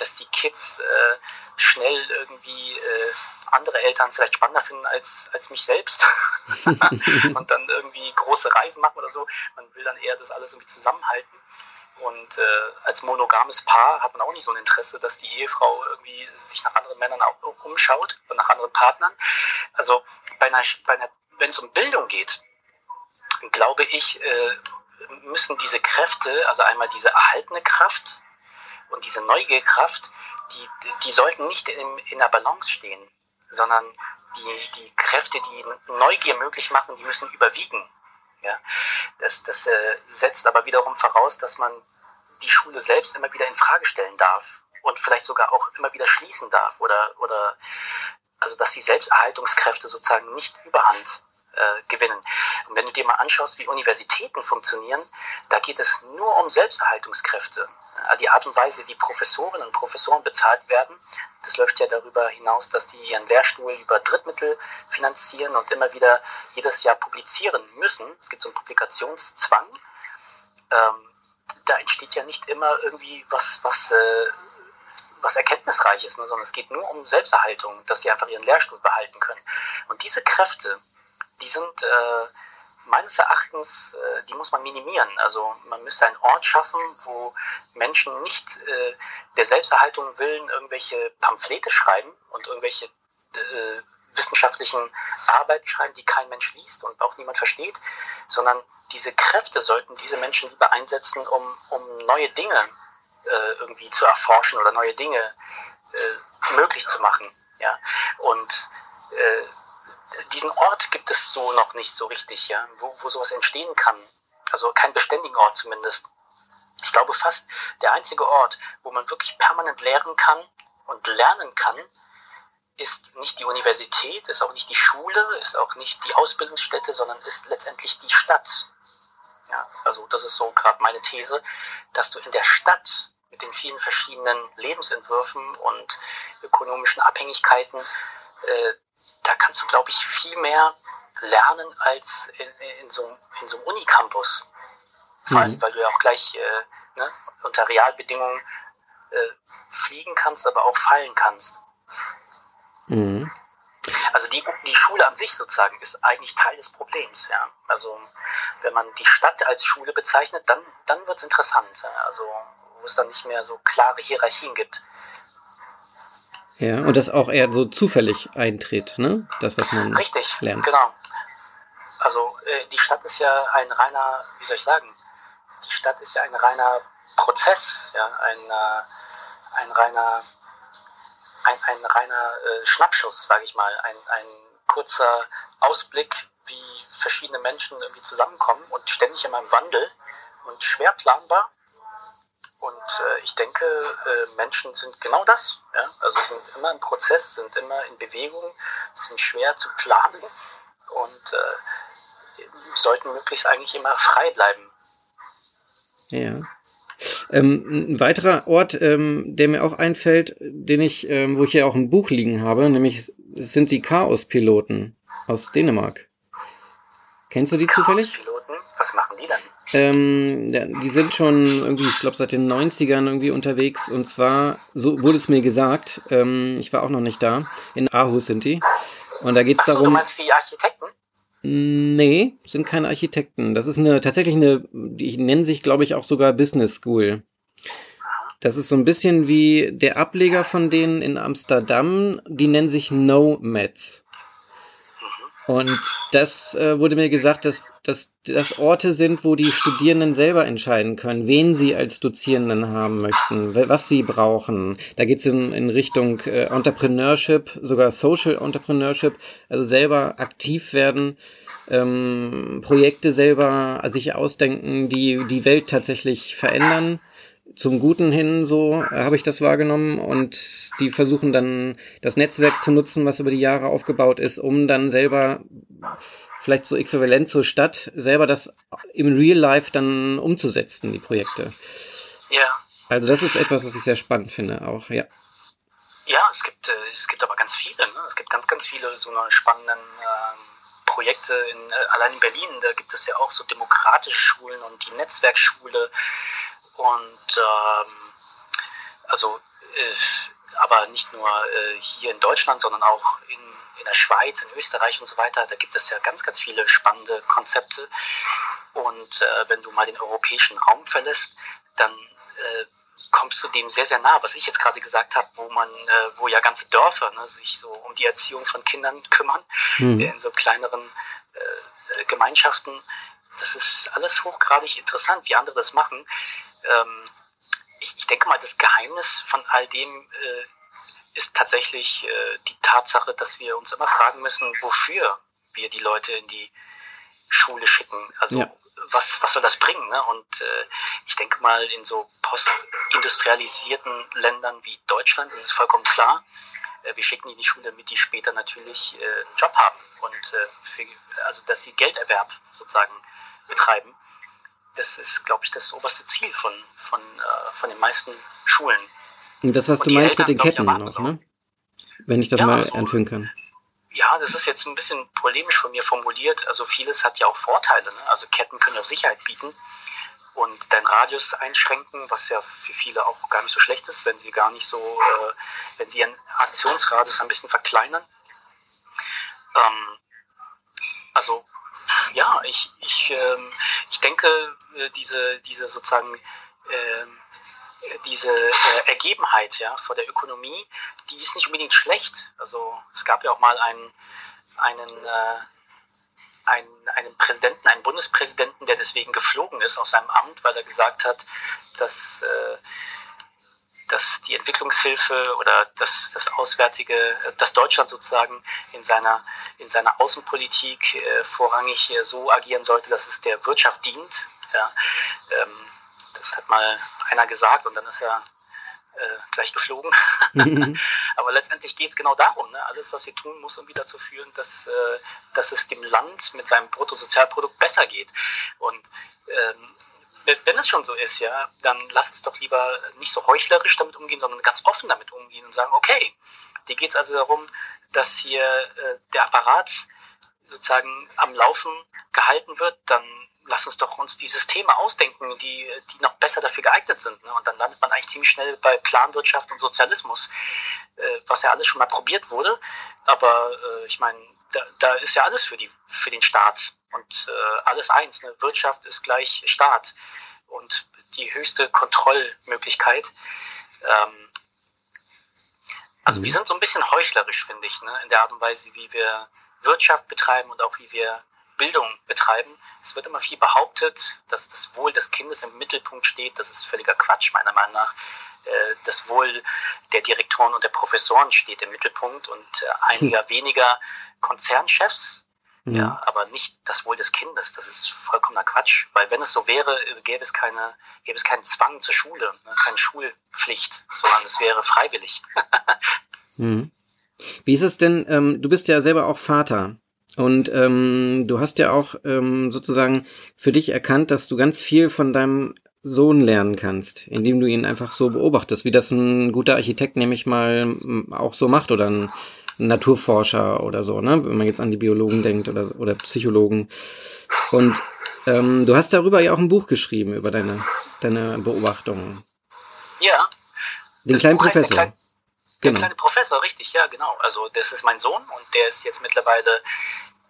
dass die Kids äh, schnell irgendwie äh, andere Eltern vielleicht spannender finden als, als mich selbst und dann irgendwie große Reisen machen oder so. Man will dann eher das alles irgendwie zusammenhalten. Und äh, als monogames Paar hat man auch nicht so ein Interesse, dass die Ehefrau irgendwie sich nach anderen Männern auch umschaut und nach anderen Partnern. Also bei einer, bei einer, wenn es um Bildung geht, glaube ich, äh, müssen diese Kräfte, also einmal diese erhaltene Kraft und diese Neugierkraft, die, die sollten nicht in, in der Balance stehen, sondern die, die Kräfte, die Neugier möglich machen, die müssen überwiegen. Ja? Das, das äh, setzt aber wiederum voraus, dass man die Schule selbst immer wieder in Frage stellen darf und vielleicht sogar auch immer wieder schließen darf oder, oder also dass die Selbsterhaltungskräfte sozusagen nicht überhand äh, gewinnen. Und wenn du dir mal anschaust, wie Universitäten funktionieren, da geht es nur um Selbsterhaltungskräfte. Die Art und Weise, wie Professorinnen und Professoren bezahlt werden, das läuft ja darüber hinaus, dass die ihren Lehrstuhl über Drittmittel finanzieren und immer wieder jedes Jahr publizieren müssen. Es gibt so einen Publikationszwang. Ähm, da entsteht ja nicht immer irgendwie was, was, äh, was Erkenntnisreiches, ne, sondern es geht nur um Selbsterhaltung, dass sie einfach ihren Lehrstuhl behalten können. Und diese Kräfte, die sind äh, meines Erachtens, äh, die muss man minimieren. Also man müsste einen Ort schaffen, wo Menschen nicht äh, der Selbsterhaltung willen irgendwelche Pamphlete schreiben und irgendwelche wissenschaftlichen Arbeiten schreiben, die kein Mensch liest und auch niemand versteht, sondern diese Kräfte sollten diese Menschen lieber einsetzen, um, um neue Dinge irgendwie zu erforschen oder neue Dinge möglich zu machen. Ja? Und diesen Ort gibt es so noch nicht so richtig, ja, wo, wo sowas entstehen kann. Also keinen beständigen Ort zumindest. Ich glaube fast der einzige Ort, wo man wirklich permanent lehren kann und lernen kann, ist nicht die Universität, ist auch nicht die Schule, ist auch nicht die Ausbildungsstätte, sondern ist letztendlich die Stadt. Ja, also das ist so gerade meine These, dass du in der Stadt mit den vielen verschiedenen Lebensentwürfen und ökonomischen Abhängigkeiten äh, da kannst du, glaube ich, viel mehr lernen als in, in, so, in so einem Unicampus. Vor allem, mhm. weil du ja auch gleich äh, ne, unter Realbedingungen äh, fliegen kannst, aber auch fallen kannst. Mhm. Also die, die Schule an sich sozusagen ist eigentlich Teil des Problems. Ja? Also wenn man die Stadt als Schule bezeichnet, dann, dann wird es interessant. Ja? Also wo es dann nicht mehr so klare Hierarchien gibt. Ja, und das auch eher so zufällig eintritt, ne? Das, was man Richtig, lernt. genau. Also äh, die Stadt ist ja ein reiner, wie soll ich sagen, die Stadt ist ja ein reiner Prozess, ja, ein, äh, ein reiner, ein, ein reiner äh, Schnappschuss, sage ich mal, ein, ein kurzer Ausblick, wie verschiedene Menschen irgendwie zusammenkommen und ständig immer im Wandel und schwer planbar. Und äh, ich denke, äh, Menschen sind genau das. Ja? Also sind immer im Prozess, sind immer in Bewegung, sind schwer zu planen und äh, sollten möglichst eigentlich immer frei bleiben. Ja. Ähm, ein weiterer Ort, ähm, der mir auch einfällt, den ich, ähm, wo ich ja auch ein Buch liegen habe, nämlich sind die Chaos-Piloten aus Dänemark. Kennst du die zufällig? Chaos-Piloten? Was machen die dann? Ähm, die sind schon irgendwie, ich glaube, seit den 90ern irgendwie unterwegs. Und zwar, so wurde es mir gesagt, ähm, ich war auch noch nicht da, in Aarhus sind die. Und da geht es darum. Du meinst die Architekten? Nee, sind keine Architekten. Das ist eine tatsächlich eine, die nennen sich, glaube ich, auch sogar Business School. Das ist so ein bisschen wie der Ableger von denen in Amsterdam, die nennen sich Nomads. Und das äh, wurde mir gesagt, dass, dass das Orte sind, wo die Studierenden selber entscheiden können, wen sie als Dozierenden haben möchten, was sie brauchen. Da geht es in, in Richtung äh, Entrepreneurship, sogar Social Entrepreneurship, also selber aktiv werden, ähm, Projekte selber sich ausdenken, die die Welt tatsächlich verändern zum Guten hin, so habe ich das wahrgenommen. Und die versuchen dann das Netzwerk zu nutzen, was über die Jahre aufgebaut ist, um dann selber vielleicht so äquivalent zur Stadt, selber das im Real Life dann umzusetzen, die Projekte. Ja. Also das ist etwas, was ich sehr spannend finde, auch, ja. Ja, es gibt, äh, es gibt aber ganz viele. Ne? Es gibt ganz, ganz viele so eine spannenden ähm, Projekte. In, äh, allein in Berlin, da gibt es ja auch so demokratische Schulen und die Netzwerkschule und ähm, also, äh, aber nicht nur äh, hier in Deutschland, sondern auch in, in der Schweiz, in Österreich und so weiter. Da gibt es ja ganz, ganz viele spannende Konzepte. Und äh, wenn du mal den europäischen Raum verlässt, dann äh, kommst du dem sehr, sehr nah, was ich jetzt gerade gesagt habe, wo man, äh, wo ja ganze Dörfer ne, sich so um die Erziehung von Kindern kümmern, mhm. in so kleineren äh, Gemeinschaften. Das ist alles hochgradig interessant, wie andere das machen ähm, ich, ich, denke mal, das Geheimnis von all dem äh, ist tatsächlich äh, die Tatsache, dass wir uns immer fragen müssen, wofür wir die Leute in die Schule schicken. Also ja. was, was soll das bringen? Ne? Und äh, ich denke mal, in so postindustrialisierten Ländern wie Deutschland ist es vollkommen klar, äh, wir schicken die in die Schule, damit die später natürlich äh, einen Job haben und äh, für, also dass sie Gelderwerb sozusagen betreiben das ist, glaube ich, das oberste Ziel von, von, äh, von den meisten Schulen. Und das, was Und du meinst Eltern, mit den Ketten noch, ne? Wenn ich das ja, mal also, anführen kann. Ja, das ist jetzt ein bisschen polemisch von mir formuliert. Also vieles hat ja auch Vorteile. Ne? Also Ketten können auch Sicherheit bieten und deinen Radius einschränken, was ja für viele auch gar nicht so schlecht ist, wenn sie gar nicht so, äh, wenn sie ihren Aktionsradius ein bisschen verkleinern. Ähm, also ja, ich, ich, ähm, ich denke, äh, diese, diese sozusagen ähm, diese äh, Ergebenheit ja, vor der Ökonomie, die ist nicht unbedingt schlecht. Also es gab ja auch mal einen, einen, äh, einen, einen Präsidenten, einen Bundespräsidenten, der deswegen geflogen ist aus seinem Amt, weil er gesagt hat, dass äh, dass die Entwicklungshilfe oder das, das Auswärtige, dass Deutschland sozusagen in seiner, in seiner Außenpolitik äh, vorrangig äh, so agieren sollte, dass es der Wirtschaft dient. Ja, ähm, das hat mal einer gesagt und dann ist er äh, gleich geflogen. Mhm. Aber letztendlich geht es genau darum. Ne? Alles, was wir tun, muss irgendwie dazu führen, dass, äh, dass es dem Land mit seinem Bruttosozialprodukt besser geht. Und ähm, wenn es schon so ist, ja, dann lass uns doch lieber nicht so heuchlerisch damit umgehen, sondern ganz offen damit umgehen und sagen, okay, dir geht es also darum, dass hier äh, der Apparat sozusagen am Laufen gehalten wird, dann lass uns doch uns die Systeme ausdenken, die, die noch besser dafür geeignet sind. Ne? Und dann landet man eigentlich ziemlich schnell bei Planwirtschaft und Sozialismus, äh, was ja alles schon mal probiert wurde. Aber äh, ich meine, da, da ist ja alles für, die, für den Staat und äh, alles eins. Ne? Wirtschaft ist gleich Staat und die höchste Kontrollmöglichkeit. Ähm, also wir sind so ein bisschen heuchlerisch, finde ich, ne? in der Art und Weise, wie wir Wirtschaft betreiben und auch wie wir Bildung betreiben. Es wird immer viel behauptet, dass das Wohl des Kindes im Mittelpunkt steht. Das ist völliger Quatsch, meiner Meinung nach. Äh, das Wohl der Direktoren und der Professoren steht im Mittelpunkt und äh, einiger weniger Konzernchefs, mhm. ja, aber nicht das Wohl des Kindes. Das ist vollkommener Quatsch, weil wenn es so wäre, gäbe es keine, gäbe es keinen Zwang zur Schule, ne, keine Schulpflicht, sondern es wäre freiwillig. mhm. Wie ist es denn, ähm, du bist ja selber auch Vater und ähm, du hast ja auch ähm, sozusagen für dich erkannt, dass du ganz viel von deinem Sohn lernen kannst, indem du ihn einfach so beobachtest, wie das ein guter Architekt nämlich mal auch so macht oder ein Naturforscher oder so, ne? wenn man jetzt an die Biologen denkt oder, oder Psychologen. Und ähm, du hast darüber ja auch ein Buch geschrieben, über deine, deine Beobachtungen. Ja. Den kleinen Professor. Der, genau. kleine Professor, richtig, ja, genau. Also das ist mein Sohn und der ist jetzt mittlerweile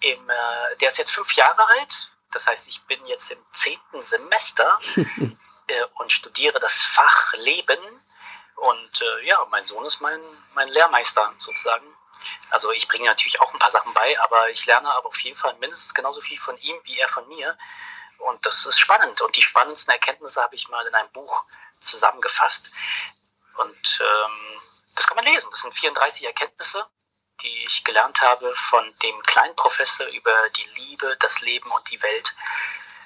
im, äh, der ist jetzt fünf Jahre alt. Das heißt, ich bin jetzt im zehnten Semester äh, und studiere das Fach Leben. Und äh, ja, mein Sohn ist mein, mein Lehrmeister sozusagen. Also ich bringe natürlich auch ein paar Sachen bei, aber ich lerne aber auf jeden Fall mindestens genauso viel von ihm wie er von mir. Und das ist spannend. Und die spannendsten Erkenntnisse habe ich mal in einem Buch zusammengefasst. Und ähm, das kann man lesen. Das sind 34 Erkenntnisse, die ich gelernt habe von dem kleinen Professor über die Liebe, das Leben und die Welt.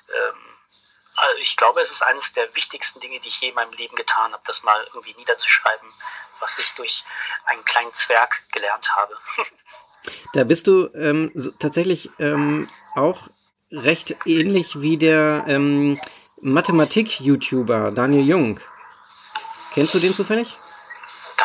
Ähm, also ich glaube, es ist eines der wichtigsten Dinge, die ich je in meinem Leben getan habe, das mal irgendwie niederzuschreiben, was ich durch einen kleinen Zwerg gelernt habe. Da bist du ähm, so, tatsächlich ähm, auch recht ähnlich wie der ähm, Mathematik-YouTuber Daniel Jung. Kennst du den zufällig?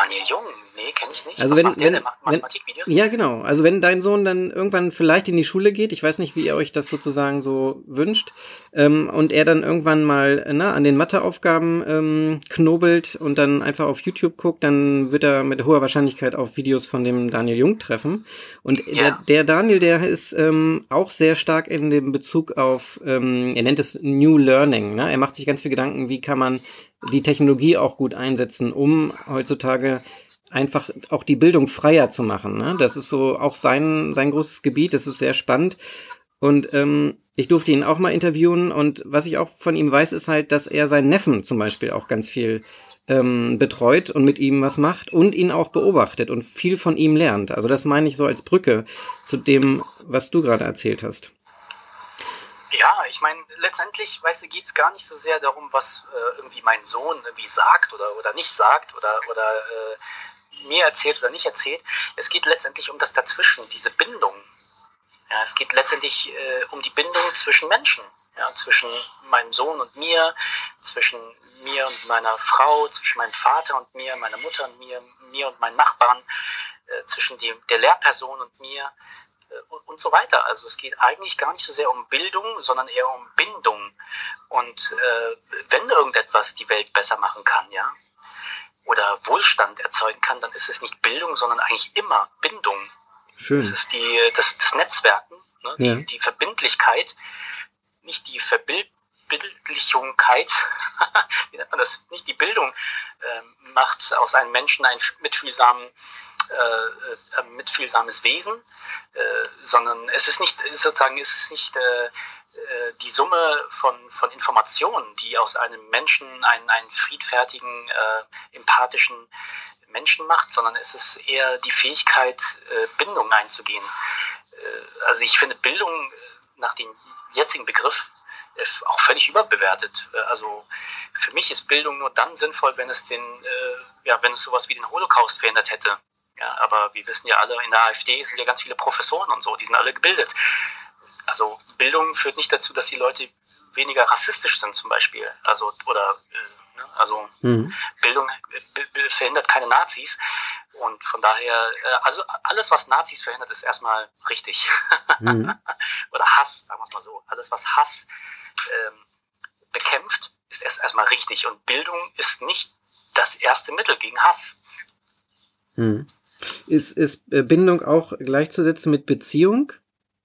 Daniel Jung? Nee, kenne ich nicht. Also wenn, wenn, der, wenn ja genau, also wenn dein Sohn dann irgendwann vielleicht in die Schule geht, ich weiß nicht, wie ihr euch das sozusagen so wünscht, ähm, und er dann irgendwann mal na, an den Matheaufgaben ähm, knobelt und dann einfach auf YouTube guckt, dann wird er mit hoher Wahrscheinlichkeit auf Videos von dem Daniel Jung treffen. Und ja. der, der, Daniel, der ist ähm, auch sehr stark in dem Bezug auf, ähm, er nennt es New Learning. Ne? Er macht sich ganz viel Gedanken, wie kann man die Technologie auch gut einsetzen, um heutzutage einfach auch die Bildung freier zu machen. Ne? Das ist so auch sein, sein großes Gebiet, das ist sehr spannend. Und ähm, ich durfte ihn auch mal interviewen und was ich auch von ihm weiß, ist halt, dass er seinen Neffen zum Beispiel auch ganz viel ähm, betreut und mit ihm was macht und ihn auch beobachtet und viel von ihm lernt. Also das meine ich so als Brücke zu dem, was du gerade erzählt hast. Ja, ich meine, letztendlich, weißt du, geht es gar nicht so sehr darum, was äh, irgendwie mein Sohn irgendwie sagt oder, oder nicht sagt oder, oder äh, mir erzählt oder nicht erzählt. Es geht letztendlich um das Dazwischen, diese Bindung. Ja, es geht letztendlich äh, um die Bindung zwischen Menschen, ja, zwischen meinem Sohn und mir, zwischen mir und meiner Frau, zwischen meinem Vater und mir, meiner Mutter und mir, mir und meinen Nachbarn, äh, zwischen dem, der Lehrperson und mir äh, und, und, so weiter. Also es geht eigentlich gar nicht so sehr um Bildung, sondern eher um Bindung. Und äh, wenn irgendetwas die Welt besser machen kann, ja, oder Wohlstand erzeugen kann, dann ist es nicht Bildung, sondern eigentlich immer Bindung. Schön. Das ist die, das, das Netzwerken, ne? die, ja. die Verbindlichkeit, nicht die Verbildlichungkeit, wie nennt man das, nicht die Bildung äh, macht aus einem Menschen einen mitfühlsamen äh, mitfühlsames Wesen, äh, sondern es ist nicht sozusagen es ist nicht äh, äh, die Summe von, von Informationen, die aus einem Menschen einen, einen friedfertigen, äh, empathischen Menschen macht, sondern es ist eher die Fähigkeit, äh, Bindung einzugehen. Äh, also ich finde Bildung nach dem jetzigen Begriff auch völlig überbewertet. Also für mich ist Bildung nur dann sinnvoll, wenn es den, ja, wenn es sowas wie den Holocaust verhindert hätte. Ja, aber wir wissen ja alle, in der AfD sind ja ganz viele Professoren und so, die sind alle gebildet. Also Bildung führt nicht dazu, dass die Leute weniger rassistisch sind zum Beispiel. Also oder äh, ne, also mhm. Bildung äh, verhindert keine Nazis und von daher äh, also alles was Nazis verhindert ist erstmal richtig mhm. oder Hass sagen wir es mal so alles was Hass ähm, bekämpft ist erst erstmal richtig und Bildung ist nicht das erste Mittel gegen Hass. Mhm. Ist, ist Bindung auch gleichzusetzen mit Beziehung?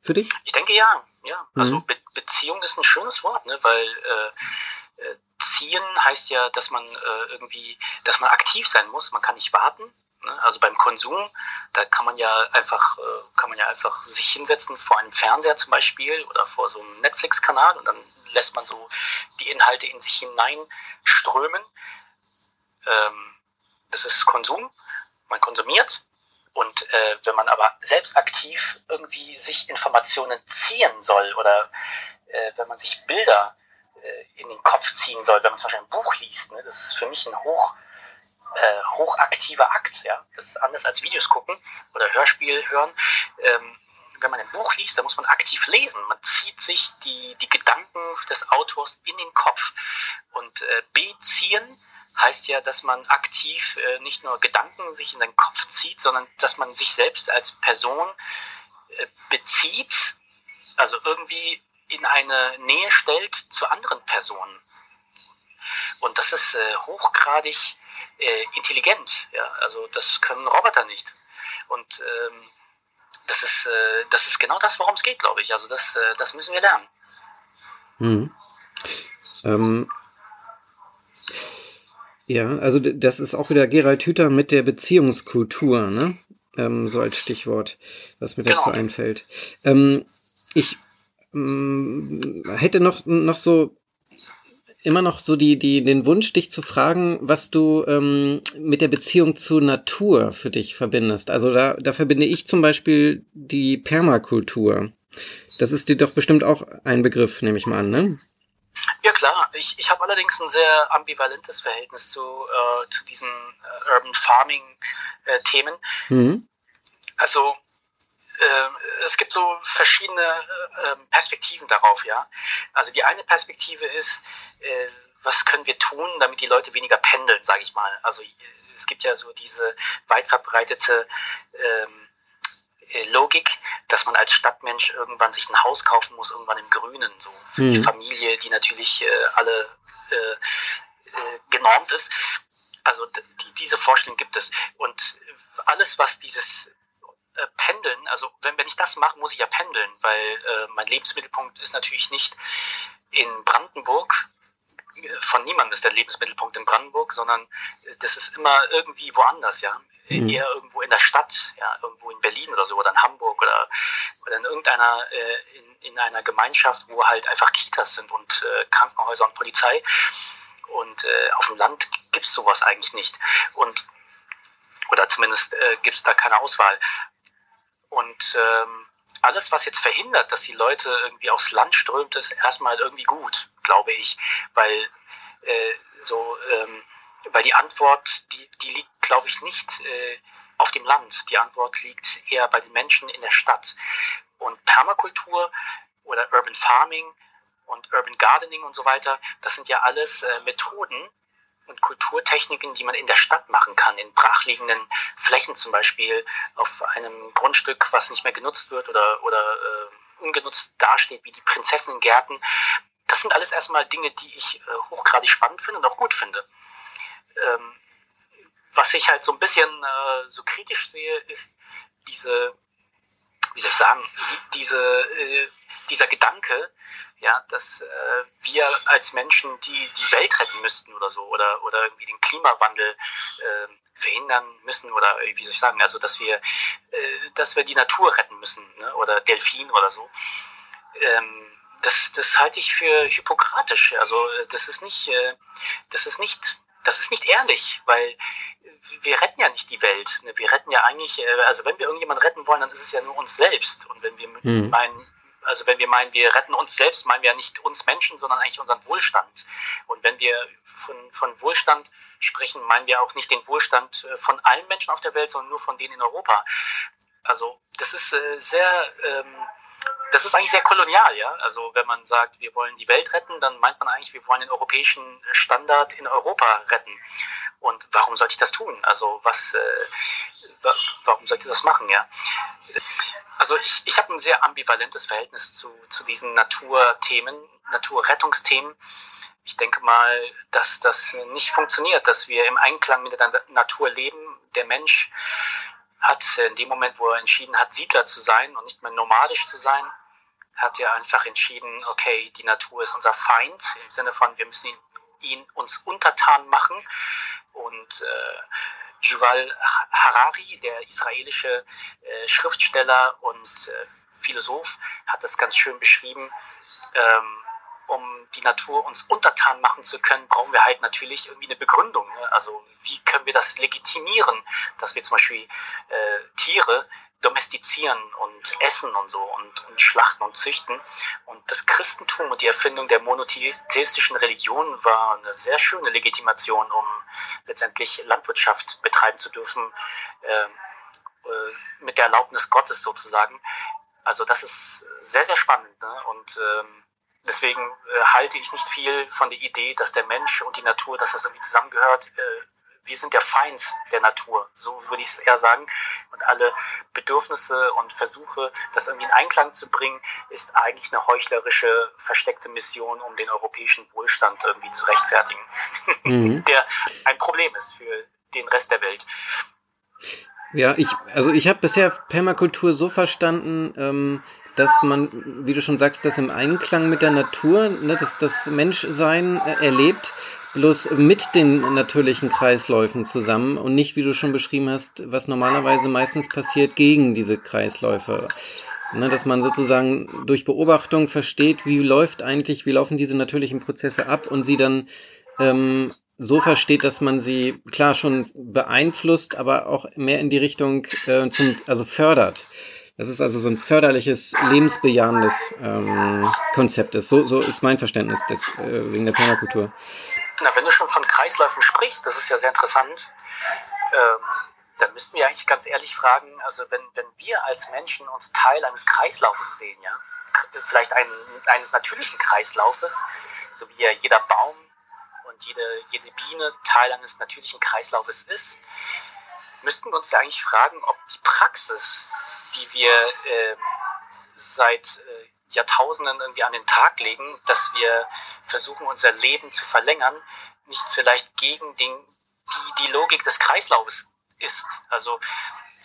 für dich? Ich denke ja, ja. Also mhm. Be Beziehung ist ein schönes Wort, ne? weil äh, äh, ziehen heißt ja, dass man äh, irgendwie, dass man aktiv sein muss. Man kann nicht warten. Ne? Also beim Konsum, da kann man ja einfach, äh, kann man ja einfach sich hinsetzen vor einem Fernseher zum Beispiel oder vor so einem Netflix-Kanal und dann lässt man so die Inhalte in sich hineinströmen. Ähm, das ist Konsum, man konsumiert. Und äh, wenn man aber selbst aktiv irgendwie sich Informationen ziehen soll oder äh, wenn man sich Bilder in den Kopf ziehen soll, wenn man zum Beispiel ein Buch liest, ne, das ist für mich ein hoch äh, hochaktiver Akt. Ja? Das ist anders als Videos gucken oder Hörspiel hören. Ähm, wenn man ein Buch liest, dann muss man aktiv lesen. Man zieht sich die, die Gedanken des Autors in den Kopf. Und äh, beziehen heißt ja, dass man aktiv äh, nicht nur Gedanken sich in den Kopf zieht, sondern dass man sich selbst als Person äh, bezieht, also irgendwie in eine Nähe stellt zu anderen Personen. Und das ist äh, hochgradig äh, intelligent. Ja? Also das können Roboter nicht. Und ähm, das, ist, äh, das ist genau das, worum es geht, glaube ich. Also das, äh, das müssen wir lernen. Hm. Ähm, ja, also das ist auch wieder Gerald Hüther mit der Beziehungskultur, ne? Ähm, so als Stichwort, was mir genau. dazu einfällt. Ähm, ich hätte noch, noch so immer noch so die, die, den Wunsch, dich zu fragen, was du ähm, mit der Beziehung zur Natur für dich verbindest. Also da, da verbinde ich zum Beispiel die Permakultur. Das ist dir doch bestimmt auch ein Begriff, nehme ich mal an, ne? Ja klar, ich, ich habe allerdings ein sehr ambivalentes Verhältnis zu, äh, zu diesen äh, Urban Farming äh, Themen. Mhm. Also es gibt so verschiedene äh, Perspektiven darauf, ja. Also die eine Perspektive ist, äh, was können wir tun, damit die Leute weniger pendeln, sage ich mal. Also es gibt ja so diese weit verbreitete ähm, äh, Logik, dass man als Stadtmensch irgendwann sich ein Haus kaufen muss, irgendwann im Grünen, so für mhm. die Familie, die natürlich äh, alle äh, äh, genormt ist. Also die, diese Vorstellung gibt es. Und alles, was dieses äh, pendeln, also wenn, wenn ich das mache, muss ich ja pendeln, weil äh, mein Lebensmittelpunkt ist natürlich nicht in Brandenburg, von niemandem ist der Lebensmittelpunkt in Brandenburg, sondern äh, das ist immer irgendwie woanders, ja. Mhm. Eher irgendwo in der Stadt, ja, irgendwo in Berlin oder so, oder in Hamburg oder, oder in irgendeiner, äh, in, in einer Gemeinschaft, wo halt einfach Kitas sind und äh, Krankenhäuser und Polizei. Und auf dem Land gibt's sowas eigentlich nicht. Und oder zumindest äh, gibt es da keine Auswahl. Und ähm, alles, was jetzt verhindert, dass die Leute irgendwie aufs Land strömt, ist erstmal irgendwie gut, glaube ich, weil äh, so, ähm, weil die Antwort, die, die liegt, glaube ich, nicht äh, auf dem Land. Die Antwort liegt eher bei den Menschen in der Stadt. Und Permakultur oder Urban Farming und Urban Gardening und so weiter, das sind ja alles äh, Methoden, und Kulturtechniken, die man in der Stadt machen kann, in brachliegenden Flächen zum Beispiel, auf einem Grundstück, was nicht mehr genutzt wird oder, oder äh, ungenutzt dasteht, wie die Prinzessinnengärten. Das sind alles erstmal Dinge, die ich äh, hochgradig spannend finde und auch gut finde. Ähm, was ich halt so ein bisschen äh, so kritisch sehe, ist diese, wie soll ich sagen, diese, äh, dieser Gedanke, ja, dass äh, wir als Menschen die, die Welt retten müssten oder so oder, oder irgendwie den Klimawandel äh, verhindern müssen oder wie soll ich sagen, also dass wir, äh, dass wir die Natur retten müssen ne? oder Delfin oder so. Ähm, das, das halte ich für hypokratisch. Also äh, das ist nicht, äh, das ist nicht, das ist nicht ehrlich, weil wir retten ja nicht die Welt. Ne? Wir retten ja eigentlich, äh, also wenn wir irgendjemand retten wollen, dann ist es ja nur uns selbst. Und wenn wir mhm. meinen, also wenn wir meinen, wir retten uns selbst, meinen wir ja nicht uns Menschen, sondern eigentlich unseren Wohlstand. Und wenn wir von, von Wohlstand sprechen, meinen wir auch nicht den Wohlstand äh, von allen Menschen auf der Welt, sondern nur von denen in Europa. Also das ist äh, sehr, ähm, das ist eigentlich sehr kolonial, ja. Also wenn man sagt, wir wollen die Welt retten, dann meint man eigentlich, wir wollen den europäischen Standard in Europa retten. Und warum sollte ich das tun? Also was, äh, warum sollte ich das machen, ja? Also ich, ich habe ein sehr ambivalentes Verhältnis zu, zu diesen Naturthemen, Naturrettungsthemen. Ich denke mal, dass das nicht funktioniert, dass wir im Einklang mit der Natur leben. Der Mensch hat in dem Moment, wo er entschieden hat, Siedler zu sein und nicht mehr nomadisch zu sein, hat er einfach entschieden, okay, die Natur ist unser Feind, im Sinne von, wir müssen ihn, ihn uns untertan machen und äh, Yuval Harari, der israelische äh, Schriftsteller und äh, Philosoph, hat das ganz schön beschrieben. Ähm, um die Natur uns untertan machen zu können, brauchen wir halt natürlich irgendwie eine Begründung. Ne? Also wie können wir das legitimieren, dass wir zum Beispiel äh, Tiere domestizieren und essen und so und, und schlachten und züchten. Und das Christentum und die Erfindung der monotheistischen Religion war eine sehr schöne Legitimation, um letztendlich Landwirtschaft betreiben zu dürfen, äh, äh, mit der Erlaubnis Gottes sozusagen. Also das ist sehr, sehr spannend. Ne? Und ähm, deswegen äh, halte ich nicht viel von der Idee, dass der Mensch und die Natur, dass das irgendwie zusammengehört. Äh, wir sind der Feind der Natur, so würde ich es eher sagen. Und alle Bedürfnisse und Versuche, das irgendwie in Einklang zu bringen, ist eigentlich eine heuchlerische, versteckte Mission, um den europäischen Wohlstand irgendwie zu rechtfertigen, mhm. der ein Problem ist für den Rest der Welt. Ja, ich, also ich habe bisher Permakultur so verstanden, ähm, dass man, wie du schon sagst, das im Einklang mit der Natur, ne, dass das Menschsein äh, erlebt, bloß mit den natürlichen Kreisläufen zusammen und nicht, wie du schon beschrieben hast, was normalerweise meistens passiert gegen diese Kreisläufe. Ne, dass man sozusagen durch Beobachtung versteht, wie läuft eigentlich, wie laufen diese natürlichen Prozesse ab und sie dann ähm, so versteht, dass man sie klar schon beeinflusst, aber auch mehr in die Richtung äh, zum, also fördert. Das ist also so ein förderliches, lebensbejahendes ähm, Konzept. Ist. So, so ist mein Verständnis des, äh, wegen der Permakultur. Na, wenn du schon von Kreisläufen sprichst, das ist ja sehr interessant, ähm, dann müssten wir eigentlich ganz ehrlich fragen, also wenn, wenn wir als Menschen uns Teil eines Kreislaufes sehen, ja, vielleicht ein, eines natürlichen Kreislaufes, so wie ja jeder Baum und jede, jede Biene Teil eines natürlichen Kreislaufes ist, müssten wir uns ja eigentlich fragen, ob die Praxis, die wir äh, seit äh, Jahrtausenden irgendwie an den Tag legen, dass wir versuchen, unser Leben zu verlängern, nicht vielleicht gegen den, die, die Logik des Kreislaufes ist. Also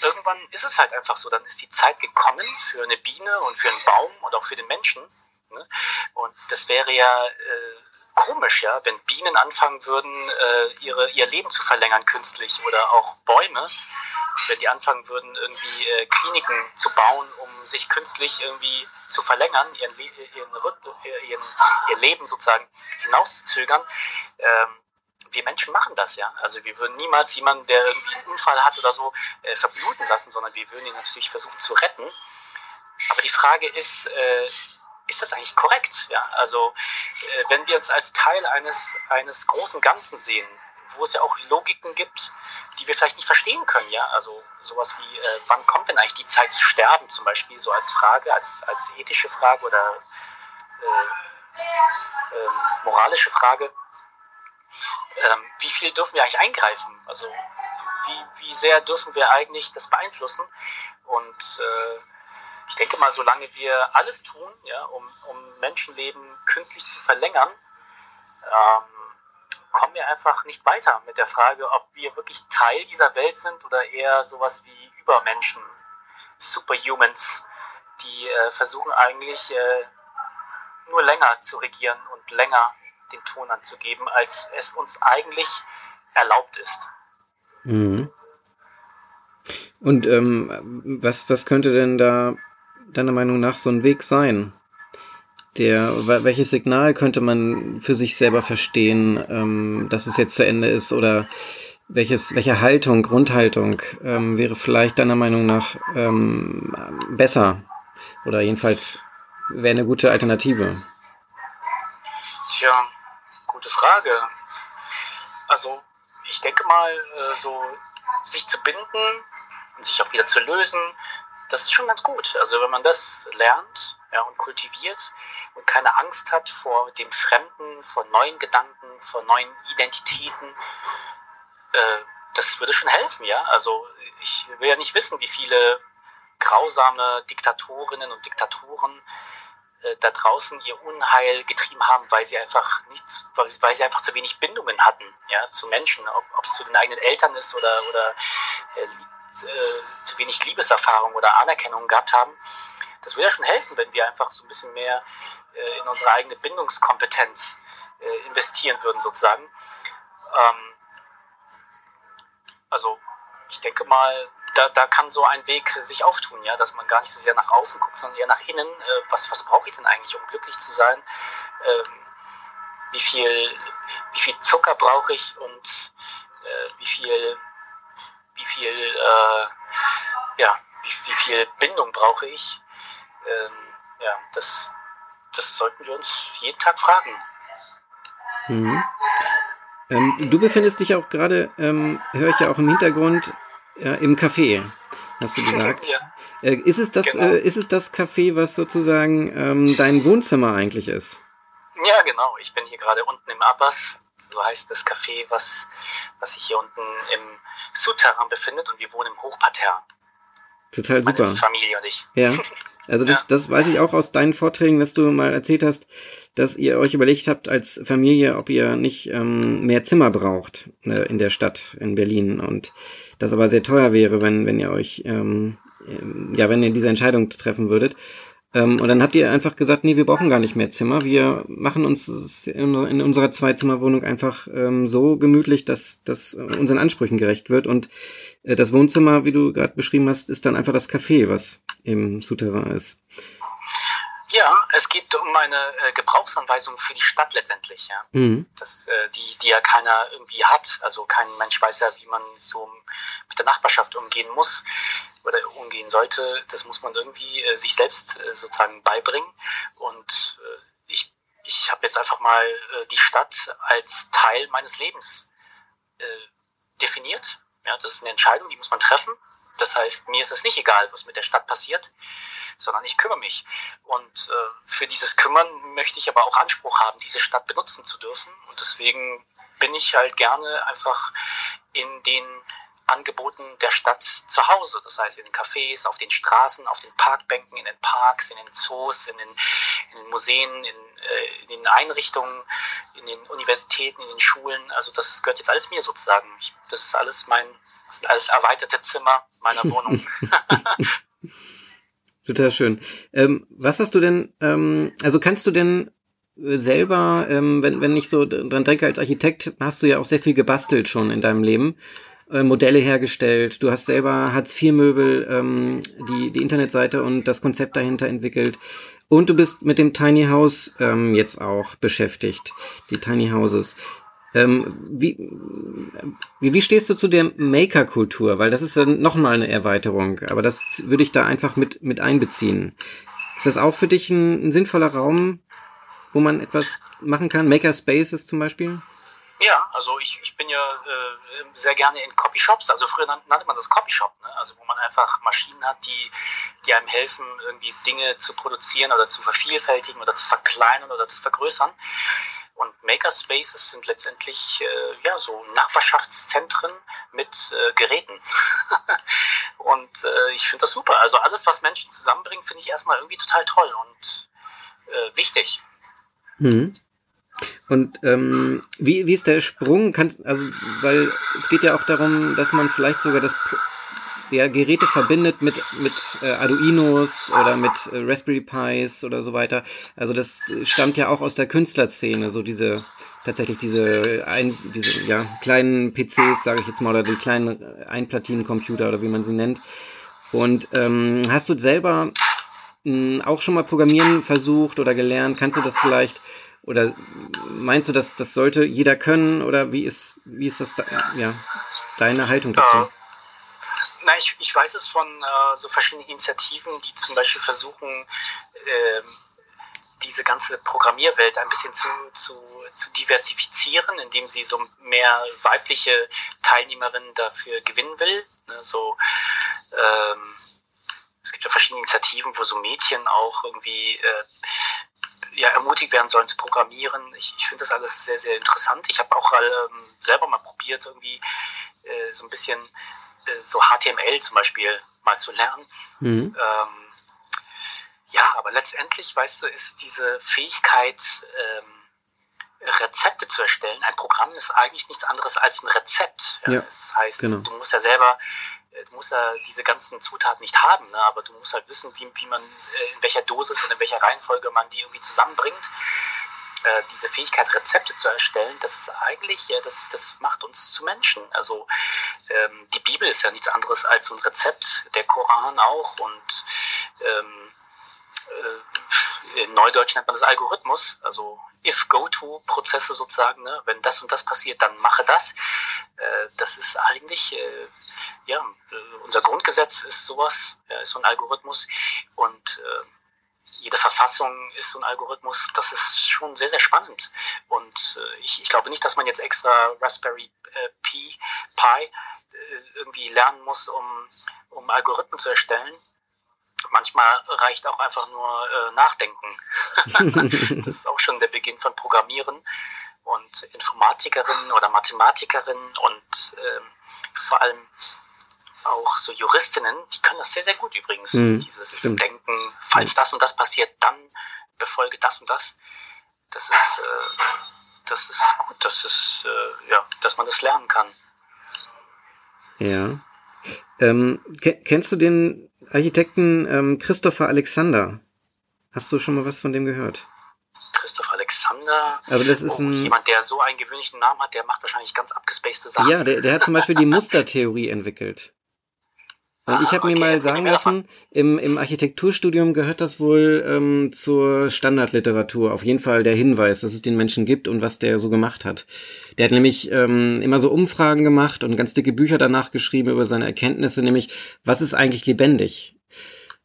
irgendwann ist es halt einfach so, dann ist die Zeit gekommen für eine Biene und für einen Baum und auch für den Menschen. Ne? Und das wäre ja äh, komisch, ja, wenn Bienen anfangen würden, äh, ihre, ihr Leben zu verlängern künstlich oder auch Bäume, wenn die anfangen würden, irgendwie äh, Kliniken zu bauen, um sich künstlich irgendwie zu verlängern, ihren, ihren, ihren, ihr Leben sozusagen hinauszuzögern. Ähm, wir Menschen machen das ja. Also wir würden niemals jemanden, der irgendwie einen Unfall hat oder so, äh, verbluten lassen, sondern wir würden ihn natürlich versuchen zu retten. Aber die Frage ist, äh, ist das eigentlich korrekt? Ja, also äh, wenn wir uns als Teil eines, eines großen Ganzen sehen, wo es ja auch Logiken gibt, die wir vielleicht nicht verstehen können, ja, also sowas wie, äh, wann kommt denn eigentlich die Zeit zu sterben, zum Beispiel so als Frage, als, als ethische Frage oder äh, ähm, moralische Frage. Ähm, wie viel dürfen wir eigentlich eingreifen? Also wie, wie sehr dürfen wir eigentlich das beeinflussen? Und äh, ich denke mal, solange wir alles tun, ja, um, um Menschenleben künstlich zu verlängern, ähm, kommen wir einfach nicht weiter mit der Frage, ob wir wirklich Teil dieser Welt sind oder eher sowas wie Übermenschen, Superhumans, die äh, versuchen eigentlich äh, nur länger zu regieren und länger den Ton anzugeben, als es uns eigentlich erlaubt ist. Mhm. Und ähm, was, was könnte denn da deiner Meinung nach so ein Weg sein? Der, welches Signal könnte man für sich selber verstehen, ähm, dass es jetzt zu Ende ist? Oder welches, welche Haltung, Grundhaltung ähm, wäre vielleicht deiner Meinung nach ähm, besser? Oder jedenfalls wäre eine gute Alternative? Tja, gute Frage. Also ich denke mal, äh, so sich zu binden und sich auch wieder zu lösen, das ist schon ganz gut. Also wenn man das lernt ja, und kultiviert und keine Angst hat vor dem Fremden, vor neuen Gedanken, vor neuen Identitäten, äh, das würde schon helfen, ja. Also ich will ja nicht wissen, wie viele grausame Diktatorinnen und Diktatoren äh, da draußen ihr Unheil getrieben haben, weil sie einfach nichts, weil sie einfach zu wenig Bindungen hatten, ja, zu Menschen, ob es zu den eigenen Eltern ist oder oder äh, äh, zu wenig Liebeserfahrung oder Anerkennung gehabt haben. Das würde ja schon helfen, wenn wir einfach so ein bisschen mehr äh, in unsere eigene Bindungskompetenz äh, investieren würden, sozusagen. Ähm, also ich denke mal, da, da kann so ein Weg sich auftun, ja, dass man gar nicht so sehr nach außen guckt, sondern eher nach innen. Äh, was was brauche ich denn eigentlich, um glücklich zu sein? Ähm, wie viel wie viel Zucker brauche ich und äh, wie viel wie viel äh, ja wie, wie, viel Bindung brauche ich? Ähm, ja, das das sollten wir uns jeden Tag fragen. Mhm. Ähm, du befindest dich auch gerade, ähm, höre ich ja auch im Hintergrund, ja, im Café, hast du gesagt. ja. Äh, ist, es das, genau. äh, ist es das Café, was sozusagen ähm, dein Wohnzimmer eigentlich ist? Ja, genau. Ich bin hier gerade unten im Abbas. So heißt das Café, was, was sich hier unten im Souterrain befindet und wir wohnen im Hochparterre. Total super. Meine Familie und ich. Ja. Also das, ja. das weiß ich auch aus deinen Vorträgen, dass du mal erzählt hast, dass ihr euch überlegt habt als Familie, ob ihr nicht ähm, mehr Zimmer braucht äh, in der Stadt in Berlin und das aber sehr teuer wäre, wenn wenn ihr euch ähm, ähm ja wenn ihr diese Entscheidung treffen würdet. Ähm, und dann habt ihr einfach gesagt, nee, wir brauchen gar nicht mehr Zimmer. Wir machen uns in, unserer Zweizimmerwohnung einfach ähm, so gemütlich, dass das unseren Ansprüchen gerecht wird. Und äh, das Wohnzimmer, wie du gerade beschrieben hast, ist dann einfach das Café, was im Souterrain ist. Ja, es geht um eine äh, Gebrauchsanweisung für die Stadt letztendlich, ja. Mhm. Das, äh, die, die ja keiner irgendwie hat. Also kein Mensch weiß ja, wie man so mit der Nachbarschaft umgehen muss oder umgehen sollte. Das muss man irgendwie äh, sich selbst äh, sozusagen beibringen. Und äh, ich, ich habe jetzt einfach mal äh, die Stadt als Teil meines Lebens äh, definiert. Ja, das ist eine Entscheidung, die muss man treffen. Das heißt, mir ist es nicht egal, was mit der Stadt passiert, sondern ich kümmere mich. Und äh, für dieses Kümmern möchte ich aber auch Anspruch haben, diese Stadt benutzen zu dürfen. Und deswegen bin ich halt gerne einfach in den Angeboten der Stadt zu Hause. Das heißt in den Cafés, auf den Straßen, auf den Parkbänken, in den Parks, in den Zoos, in den, in den Museen, in, äh, in, den Einrichtungen, in den Universitäten, in den Schulen. Also das gehört jetzt alles mir sozusagen. Ich, das ist alles mein, das sind alles erweiterte Zimmer meiner Wohnung. Total schön. Ähm, was hast du denn, ähm, also kannst du denn selber, ähm, wenn, wenn ich so dran denke, als Architekt hast du ja auch sehr viel gebastelt schon in deinem Leben. Äh, Modelle hergestellt. Du hast selber Hartz-IV-Möbel, ähm, die, die Internetseite und das Konzept dahinter entwickelt. Und du bist mit dem Tiny House ähm, jetzt auch beschäftigt, die Tiny Houses. Ähm, wie, wie, wie stehst du zu der Maker-Kultur? Weil das ist dann nochmal eine Erweiterung, aber das würde ich da einfach mit, mit einbeziehen. Ist das auch für dich ein, ein sinnvoller Raum, wo man etwas machen kann? Maker Spaces zum Beispiel? Ja, also ich, ich bin ja äh, sehr gerne in Copyshops. Also früher nannte man das Copyshop, ne? also wo man einfach Maschinen hat, die, die einem helfen, irgendwie Dinge zu produzieren oder zu vervielfältigen oder zu verkleinern oder zu vergrößern. Und Makerspaces sind letztendlich äh, ja so Nachbarschaftszentren mit äh, Geräten. und äh, ich finde das super. Also alles, was Menschen zusammenbringt, finde ich erstmal irgendwie total toll und äh, wichtig. Mhm. Und ähm, wie, wie ist der Sprung? Kannst, also, weil es geht ja auch darum, dass man vielleicht sogar das ja, Geräte verbindet mit, mit äh, Arduinos oder mit äh, Raspberry Pis oder so weiter. Also das stammt ja auch aus der Künstlerszene, so diese tatsächlich diese, ein, diese ja, kleinen PCs, sage ich jetzt mal, oder die kleinen Einplatinencomputer oder wie man sie nennt. Und ähm, hast du selber mh, hm, auch schon mal Programmieren versucht oder gelernt? Kannst du das vielleicht oder meinst du, dass das sollte jeder können? Oder wie ist, wie ist das, ja, deine Haltung dazu? Äh, na, ich, ich weiß es von äh, so verschiedenen Initiativen, die zum Beispiel versuchen, äh, diese ganze Programmierwelt ein bisschen zu, zu, zu diversifizieren, indem sie so mehr weibliche Teilnehmerinnen dafür gewinnen will. Ne, so, ähm, es gibt ja verschiedene Initiativen, wo so Mädchen auch irgendwie äh, ja, ermutigt werden sollen zu programmieren. Ich, ich finde das alles sehr, sehr interessant. Ich habe auch ähm, selber mal probiert, irgendwie äh, so ein bisschen äh, so HTML zum Beispiel mal zu lernen. Mhm. Ähm, ja, aber letztendlich, weißt du, ist diese Fähigkeit, ähm, Rezepte zu erstellen. Ein Programm ist eigentlich nichts anderes als ein Rezept. Ja, ja, das heißt, genau. du musst ja selber äh, du musst ja diese ganzen Zutaten nicht haben, ne? aber du musst halt wissen, wie, wie man, äh, in welcher Dosis und in welcher Reihenfolge man die irgendwie zusammenbringt. äh, diese Fähigkeit, Rezepte zu erstellen, das ist eigentlich, ja, das, das macht uns zu Menschen. Also ähm, die Bibel ist ja nichts anderes als so ein Rezept, der Koran auch und ähm, äh, in Neudeutsch nennt man das Algorithmus, also If-Go-To-Prozesse sozusagen. Ne? Wenn das und das passiert, dann mache das. Äh, das ist eigentlich, äh, ja, äh, unser Grundgesetz ist sowas, ja, ist so ein Algorithmus und äh, jede Verfassung ist so ein Algorithmus, das ist schon sehr, sehr spannend. Und äh, ich, ich, glaube nicht, dass man jetzt extra Raspberry Pi, Pi irgendwie lernen muss, um, um Algorithmen zu erstellen. Manchmal reicht auch einfach nur äh, Nachdenken. das ist auch schon der Beginn von Programmieren. Und Informatikerinnen oder Mathematikerinnen und ähm, vor allem auch so Juristinnen, die können das sehr, sehr gut übrigens. Mhm, Dieses stimmt. Denken, falls das und das passiert, dann befolge das und das. Das ist, äh, das ist gut, das ist, äh, ja, dass man das lernen kann. Ja. Ähm, kennst du den Architekten ähm, Christopher Alexander? Hast du schon mal was von dem gehört? Christoph Alexander. Aber das ist oh, ein, jemand, der so einen gewöhnlichen Namen hat, der macht wahrscheinlich ganz abgespacede Sachen. Ja, der, der hat zum Beispiel die Mustertheorie entwickelt. Und ich habe okay, mir mal sagen lassen, im, im Architekturstudium gehört das wohl ähm, zur Standardliteratur. Auf jeden Fall der Hinweis, dass es den Menschen gibt und was der so gemacht hat. Der hat nämlich ähm, immer so Umfragen gemacht und ganz dicke Bücher danach geschrieben über seine Erkenntnisse, nämlich was ist eigentlich lebendig?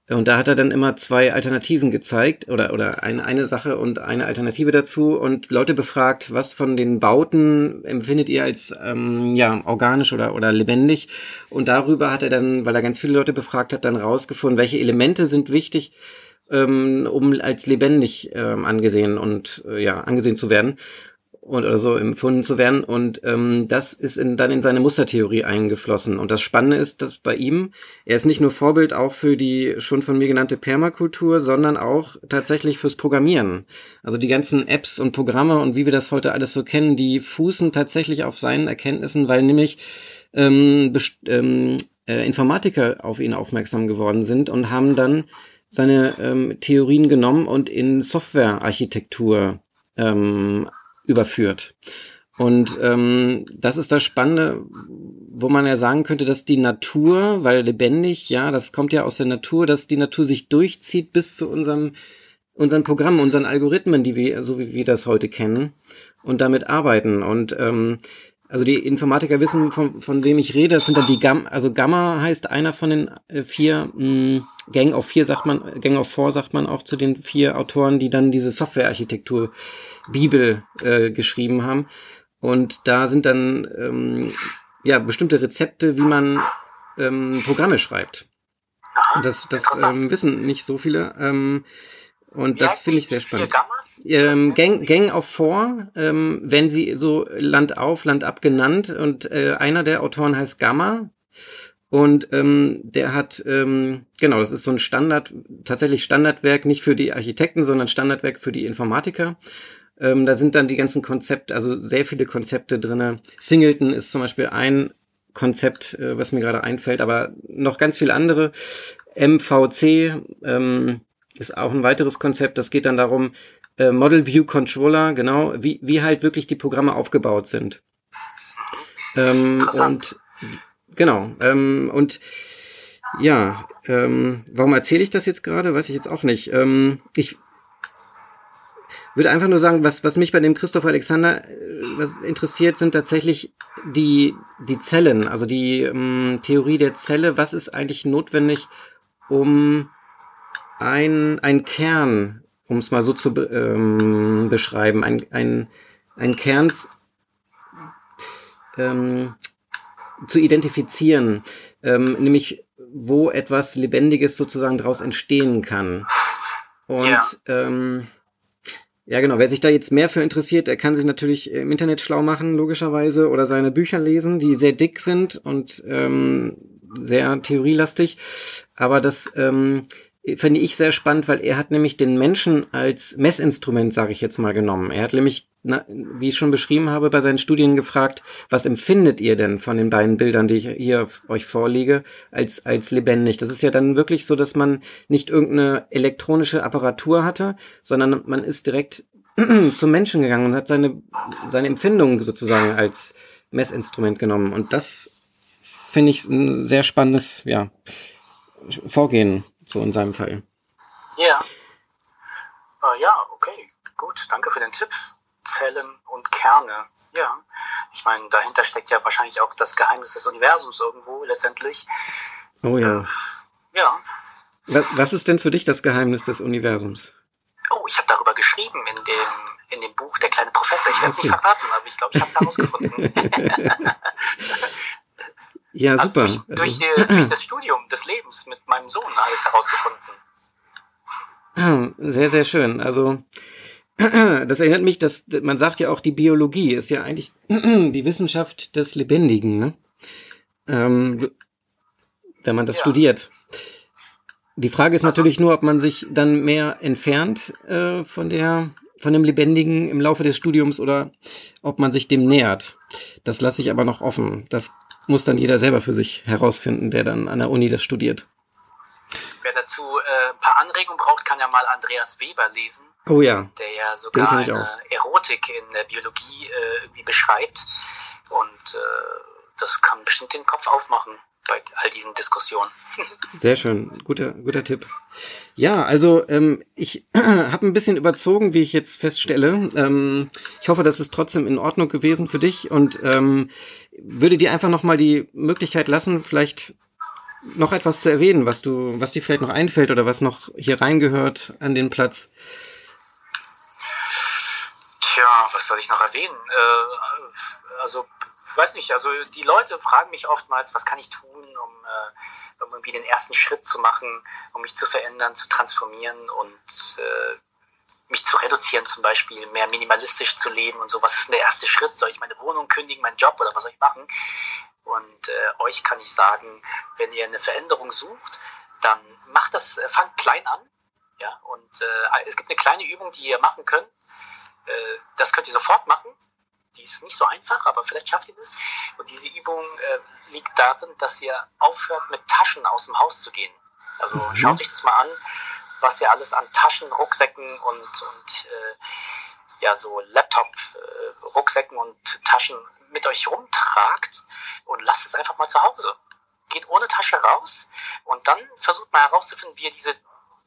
Und da hat er dann immer zwei Alternativen gezeigt oder, oder eine, eine Sache und eine Alternative dazu und Leute befragt, was von den Bauten empfindet ihr als ähm, ja, organisch oder, oder lebendig. Und darüber hat er dann, weil er ganz viele Leute befragt hat, dann rausgefunden, welche Elemente sind wichtig, ähm, um als lebendig ähm, angesehen und äh, ja, angesehen zu werden und, oder so empfunden zu werden. Und ähm, das ist in, dann in seine Mustertheorie eingeflossen. Und das Spannende ist, dass bei ihm, er ist nicht nur Vorbild auch für die schon von mir genannte Permakultur, sondern auch tatsächlich fürs Programmieren. Also die ganzen Apps und Programme und wie wir das heute alles so kennen, die fußen tatsächlich auf seinen Erkenntnissen, weil nämlich ähm, ähm, äh, Informatiker auf ihn aufmerksam geworden sind und haben dann seine ähm, Theorien genommen und in Softwarearchitektur ähm, überführt. Und ähm, das ist das Spannende, wo man ja sagen könnte, dass die Natur, weil lebendig, ja, das kommt ja aus der Natur, dass die Natur sich durchzieht bis zu unserem, unseren Programmen, unseren Algorithmen, die wir, so wie wir das heute kennen, und damit arbeiten. Und ähm, also die Informatiker wissen, von, von wem ich rede. Das sind dann die Gamma, also Gamma heißt einer von den äh, vier, mh, hm, Gang of Four sagt man, Gang of Four sagt man auch zu den vier Autoren, die dann diese Softwarearchitektur Bibel äh, geschrieben haben. Und da sind dann ähm, ja bestimmte Rezepte, wie man ähm, Programme schreibt. Aha, das das ähm, wissen nicht so viele. Ähm, und das finde ich sehr spannend. Ähm, Gang, Gang of Four, ähm, wenn sie so Land auf, Land ab genannt. Und äh, einer der Autoren heißt Gamma. Und ähm, der hat, ähm, genau, das ist so ein Standard, tatsächlich Standardwerk, nicht für die Architekten, sondern Standardwerk für die Informatiker. Ähm, da sind dann die ganzen Konzepte, also sehr viele Konzepte drinne. Singleton ist zum Beispiel ein Konzept, äh, was mir gerade einfällt, aber noch ganz viele andere. MVC, ähm, ist auch ein weiteres Konzept. Das geht dann darum, äh, Model View Controller, genau, wie, wie halt wirklich die Programme aufgebaut sind. Ähm, und genau, ähm, und ja, ähm, warum erzähle ich das jetzt gerade? Weiß ich jetzt auch nicht. Ähm, ich würde einfach nur sagen, was, was mich bei dem Christoph Alexander äh, was interessiert, sind tatsächlich die, die Zellen, also die ähm, Theorie der Zelle. Was ist eigentlich notwendig, um ein, ein Kern, um es mal so zu ähm, beschreiben, ein, ein, ein Kern ähm, zu identifizieren, ähm, nämlich wo etwas Lebendiges sozusagen daraus entstehen kann. Und ja. ähm, ja, genau. Wer sich da jetzt mehr für interessiert, der kann sich natürlich im Internet schlau machen, logischerweise, oder seine Bücher lesen, die sehr dick sind und ähm, sehr theorielastig. Aber das ähm, finde ich sehr spannend, weil er hat nämlich den Menschen als Messinstrument, sage ich jetzt mal, genommen. Er hat nämlich, wie ich schon beschrieben habe, bei seinen Studien gefragt, was empfindet ihr denn von den beiden Bildern, die ich hier euch vorlege, als, als lebendig? Das ist ja dann wirklich so, dass man nicht irgendeine elektronische Apparatur hatte, sondern man ist direkt zum Menschen gegangen und hat seine, seine Empfindung sozusagen als Messinstrument genommen. Und das finde ich ein sehr spannendes ja, Vorgehen, so in seinem Fall. Ja. Uh, ja, okay, gut, danke für den Tipp. Zellen und Kerne, ja. Ich meine, dahinter steckt ja wahrscheinlich auch das Geheimnis des Universums irgendwo letztendlich. Oh ja. Äh, ja. Was ist denn für dich das Geheimnis des Universums? Oh, ich habe darüber geschrieben in dem, in dem Buch Der kleine Professor. Ich werde es okay. nicht verraten, aber ich glaube, ich habe es herausgefunden. ja, also super. Durch, durch, also, durch, das Studium des Lebens mit meinem Sohn habe ich es herausgefunden. Sehr, sehr schön. Also, das erinnert mich, dass man sagt ja auch, die Biologie ist ja eigentlich die Wissenschaft des Lebendigen, ne? Ähm, wenn man das ja. studiert. Die Frage ist also, natürlich nur, ob man sich dann mehr entfernt äh, von der von dem Lebendigen im Laufe des Studiums oder ob man sich dem nähert. Das lasse ich aber noch offen. Das muss dann jeder selber für sich herausfinden, der dann an der Uni das studiert. Wer dazu äh, ein paar Anregungen braucht, kann ja mal Andreas Weber lesen. Oh ja. Der ja sogar eine Erotik in der Biologie äh, irgendwie beschreibt. Und äh, das kann bestimmt den Kopf aufmachen bei all diesen Diskussionen. Sehr schön, guter, guter Tipp. Ja, also ähm, ich habe ein bisschen überzogen, wie ich jetzt feststelle. Ähm, ich hoffe, das ist trotzdem in Ordnung gewesen für dich und ähm, würde dir einfach nochmal die Möglichkeit lassen, vielleicht noch etwas zu erwähnen, was du, was dir vielleicht noch einfällt oder was noch hier reingehört an den Platz. Tja, was soll ich noch erwähnen? Äh, also weiß nicht, also die Leute fragen mich oftmals, was kann ich tun, um, äh, um irgendwie den ersten Schritt zu machen, um mich zu verändern, zu transformieren und äh, mich zu reduzieren, zum Beispiel mehr minimalistisch zu leben und so. Was ist denn der erste Schritt? Soll ich meine Wohnung kündigen, meinen Job oder was soll ich machen? Und äh, euch kann ich sagen, wenn ihr eine Veränderung sucht, dann macht das, äh, fangt klein an. Ja, und äh, es gibt eine kleine Übung, die ihr machen könnt. Äh, das könnt ihr sofort machen die ist nicht so einfach, aber vielleicht schafft ihr das. Und diese Übung äh, liegt darin, dass ihr aufhört, mit Taschen aus dem Haus zu gehen. Also mhm. schaut euch das mal an, was ihr alles an Taschen, Rucksäcken und, und äh, ja, so Laptop-Rucksäcken äh, und Taschen mit euch rumtragt und lasst es einfach mal zu Hause. Geht ohne Tasche raus und dann versucht mal herauszufinden, wie ihr diese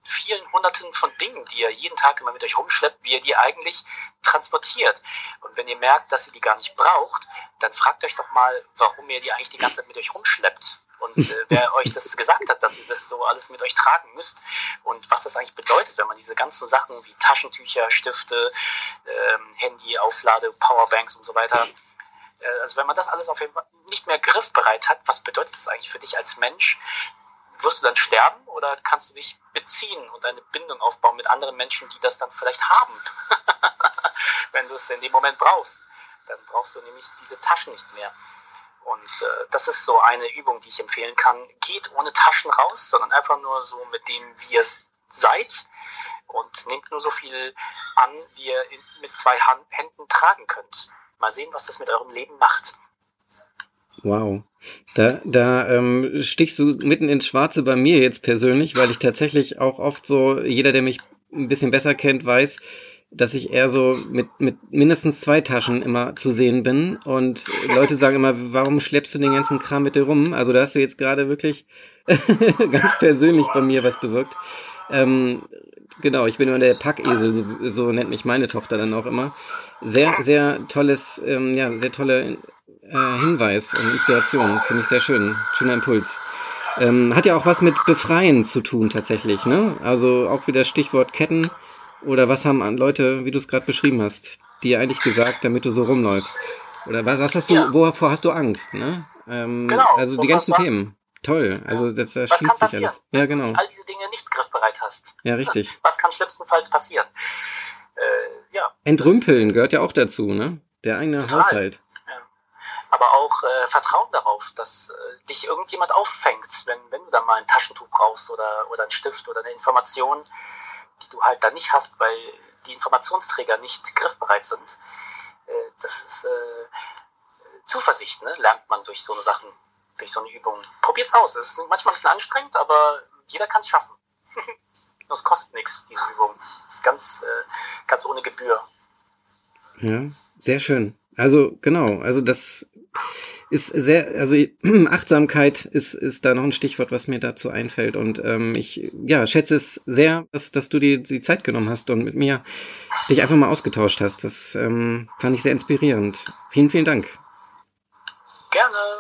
vielen Hunderten von Dingen, die ihr jeden Tag immer mit euch rumschleppt, wie ihr die eigentlich transportiert. Und wenn ihr merkt, dass ihr die gar nicht braucht, dann fragt euch doch mal, warum ihr die eigentlich die ganze Zeit mit euch rumschleppt. Und äh, wer euch das gesagt hat, dass ihr das so alles mit euch tragen müsst und was das eigentlich bedeutet, wenn man diese ganzen Sachen wie Taschentücher, Stifte, ähm, Handy, Auflade, Powerbanks und so weiter, äh, also wenn man das alles auf jeden Fall nicht mehr griffbereit hat, was bedeutet das eigentlich für dich als Mensch? Wirst du dann sterben oder kannst du dich beziehen und eine Bindung aufbauen mit anderen Menschen, die das dann vielleicht haben, wenn du es in dem Moment brauchst. Dann brauchst du nämlich diese Taschen nicht mehr. Und äh, das ist so eine Übung, die ich empfehlen kann. Geht ohne Taschen raus, sondern einfach nur so mit dem, wie ihr seid und nehmt nur so viel an, wie ihr in, mit zwei Händen tragen könnt. Mal sehen, was das mit eurem Leben macht. Wow. Da, da ähm, stichst du mitten ins Schwarze bei mir jetzt persönlich, weil ich tatsächlich auch oft so, jeder, der mich ein bisschen besser kennt, weiß, dass ich eher so mit, mit mindestens zwei Taschen immer zu sehen bin. Und Leute sagen immer, warum schleppst du den ganzen Kram mit dir rum? Also da hast du jetzt gerade wirklich ganz persönlich bei mir was bewirkt. Ähm, genau, ich bin immer der Packesel, so, so nennt mich meine Tochter dann auch immer. Sehr, sehr tolles, ähm, ja, sehr tolle äh, Hinweis und Inspiration. Finde ich sehr schön. Schöner Impuls. Ähm, hat ja auch was mit Befreien zu tun tatsächlich, ne? Also auch wieder Stichwort Ketten oder was haben Leute, wie du es gerade beschrieben hast, dir eigentlich gesagt, damit du so rumläufst? Oder was, was hast du, ja. wovor hast du Angst, ne? Ähm, genau, also die ganzen Themen. Toll, also das, das was schließt sich alles. Ja, genau. Wenn du all diese Dinge nicht griffbereit hast. Ja, richtig. Was kann schlimmstenfalls passieren? Äh, ja. Entrümpeln gehört ja auch dazu, ne? Der eigene Total. Haushalt aber auch äh, Vertrauen darauf, dass äh, dich irgendjemand auffängt, wenn, wenn du dann mal ein Taschentuch brauchst oder, oder einen Stift oder eine Information, die du halt dann nicht hast, weil die Informationsträger nicht griffbereit sind. Äh, das ist äh, Zuversicht, ne? lernt man durch so eine Sachen, durch so eine Übung. Probiert's aus. Es ist manchmal ein bisschen anstrengend, aber jeder kann es schaffen. das kostet nichts, diese Übung. Das ist ganz, äh, ganz ohne Gebühr. Ja, sehr schön. Also genau, also das ist sehr, also Achtsamkeit ist, ist da noch ein Stichwort, was mir dazu einfällt. Und ähm, ich ja, schätze es sehr, dass, dass du dir die Zeit genommen hast und mit mir dich einfach mal ausgetauscht hast. Das ähm, fand ich sehr inspirierend. Vielen, vielen Dank. Gerne.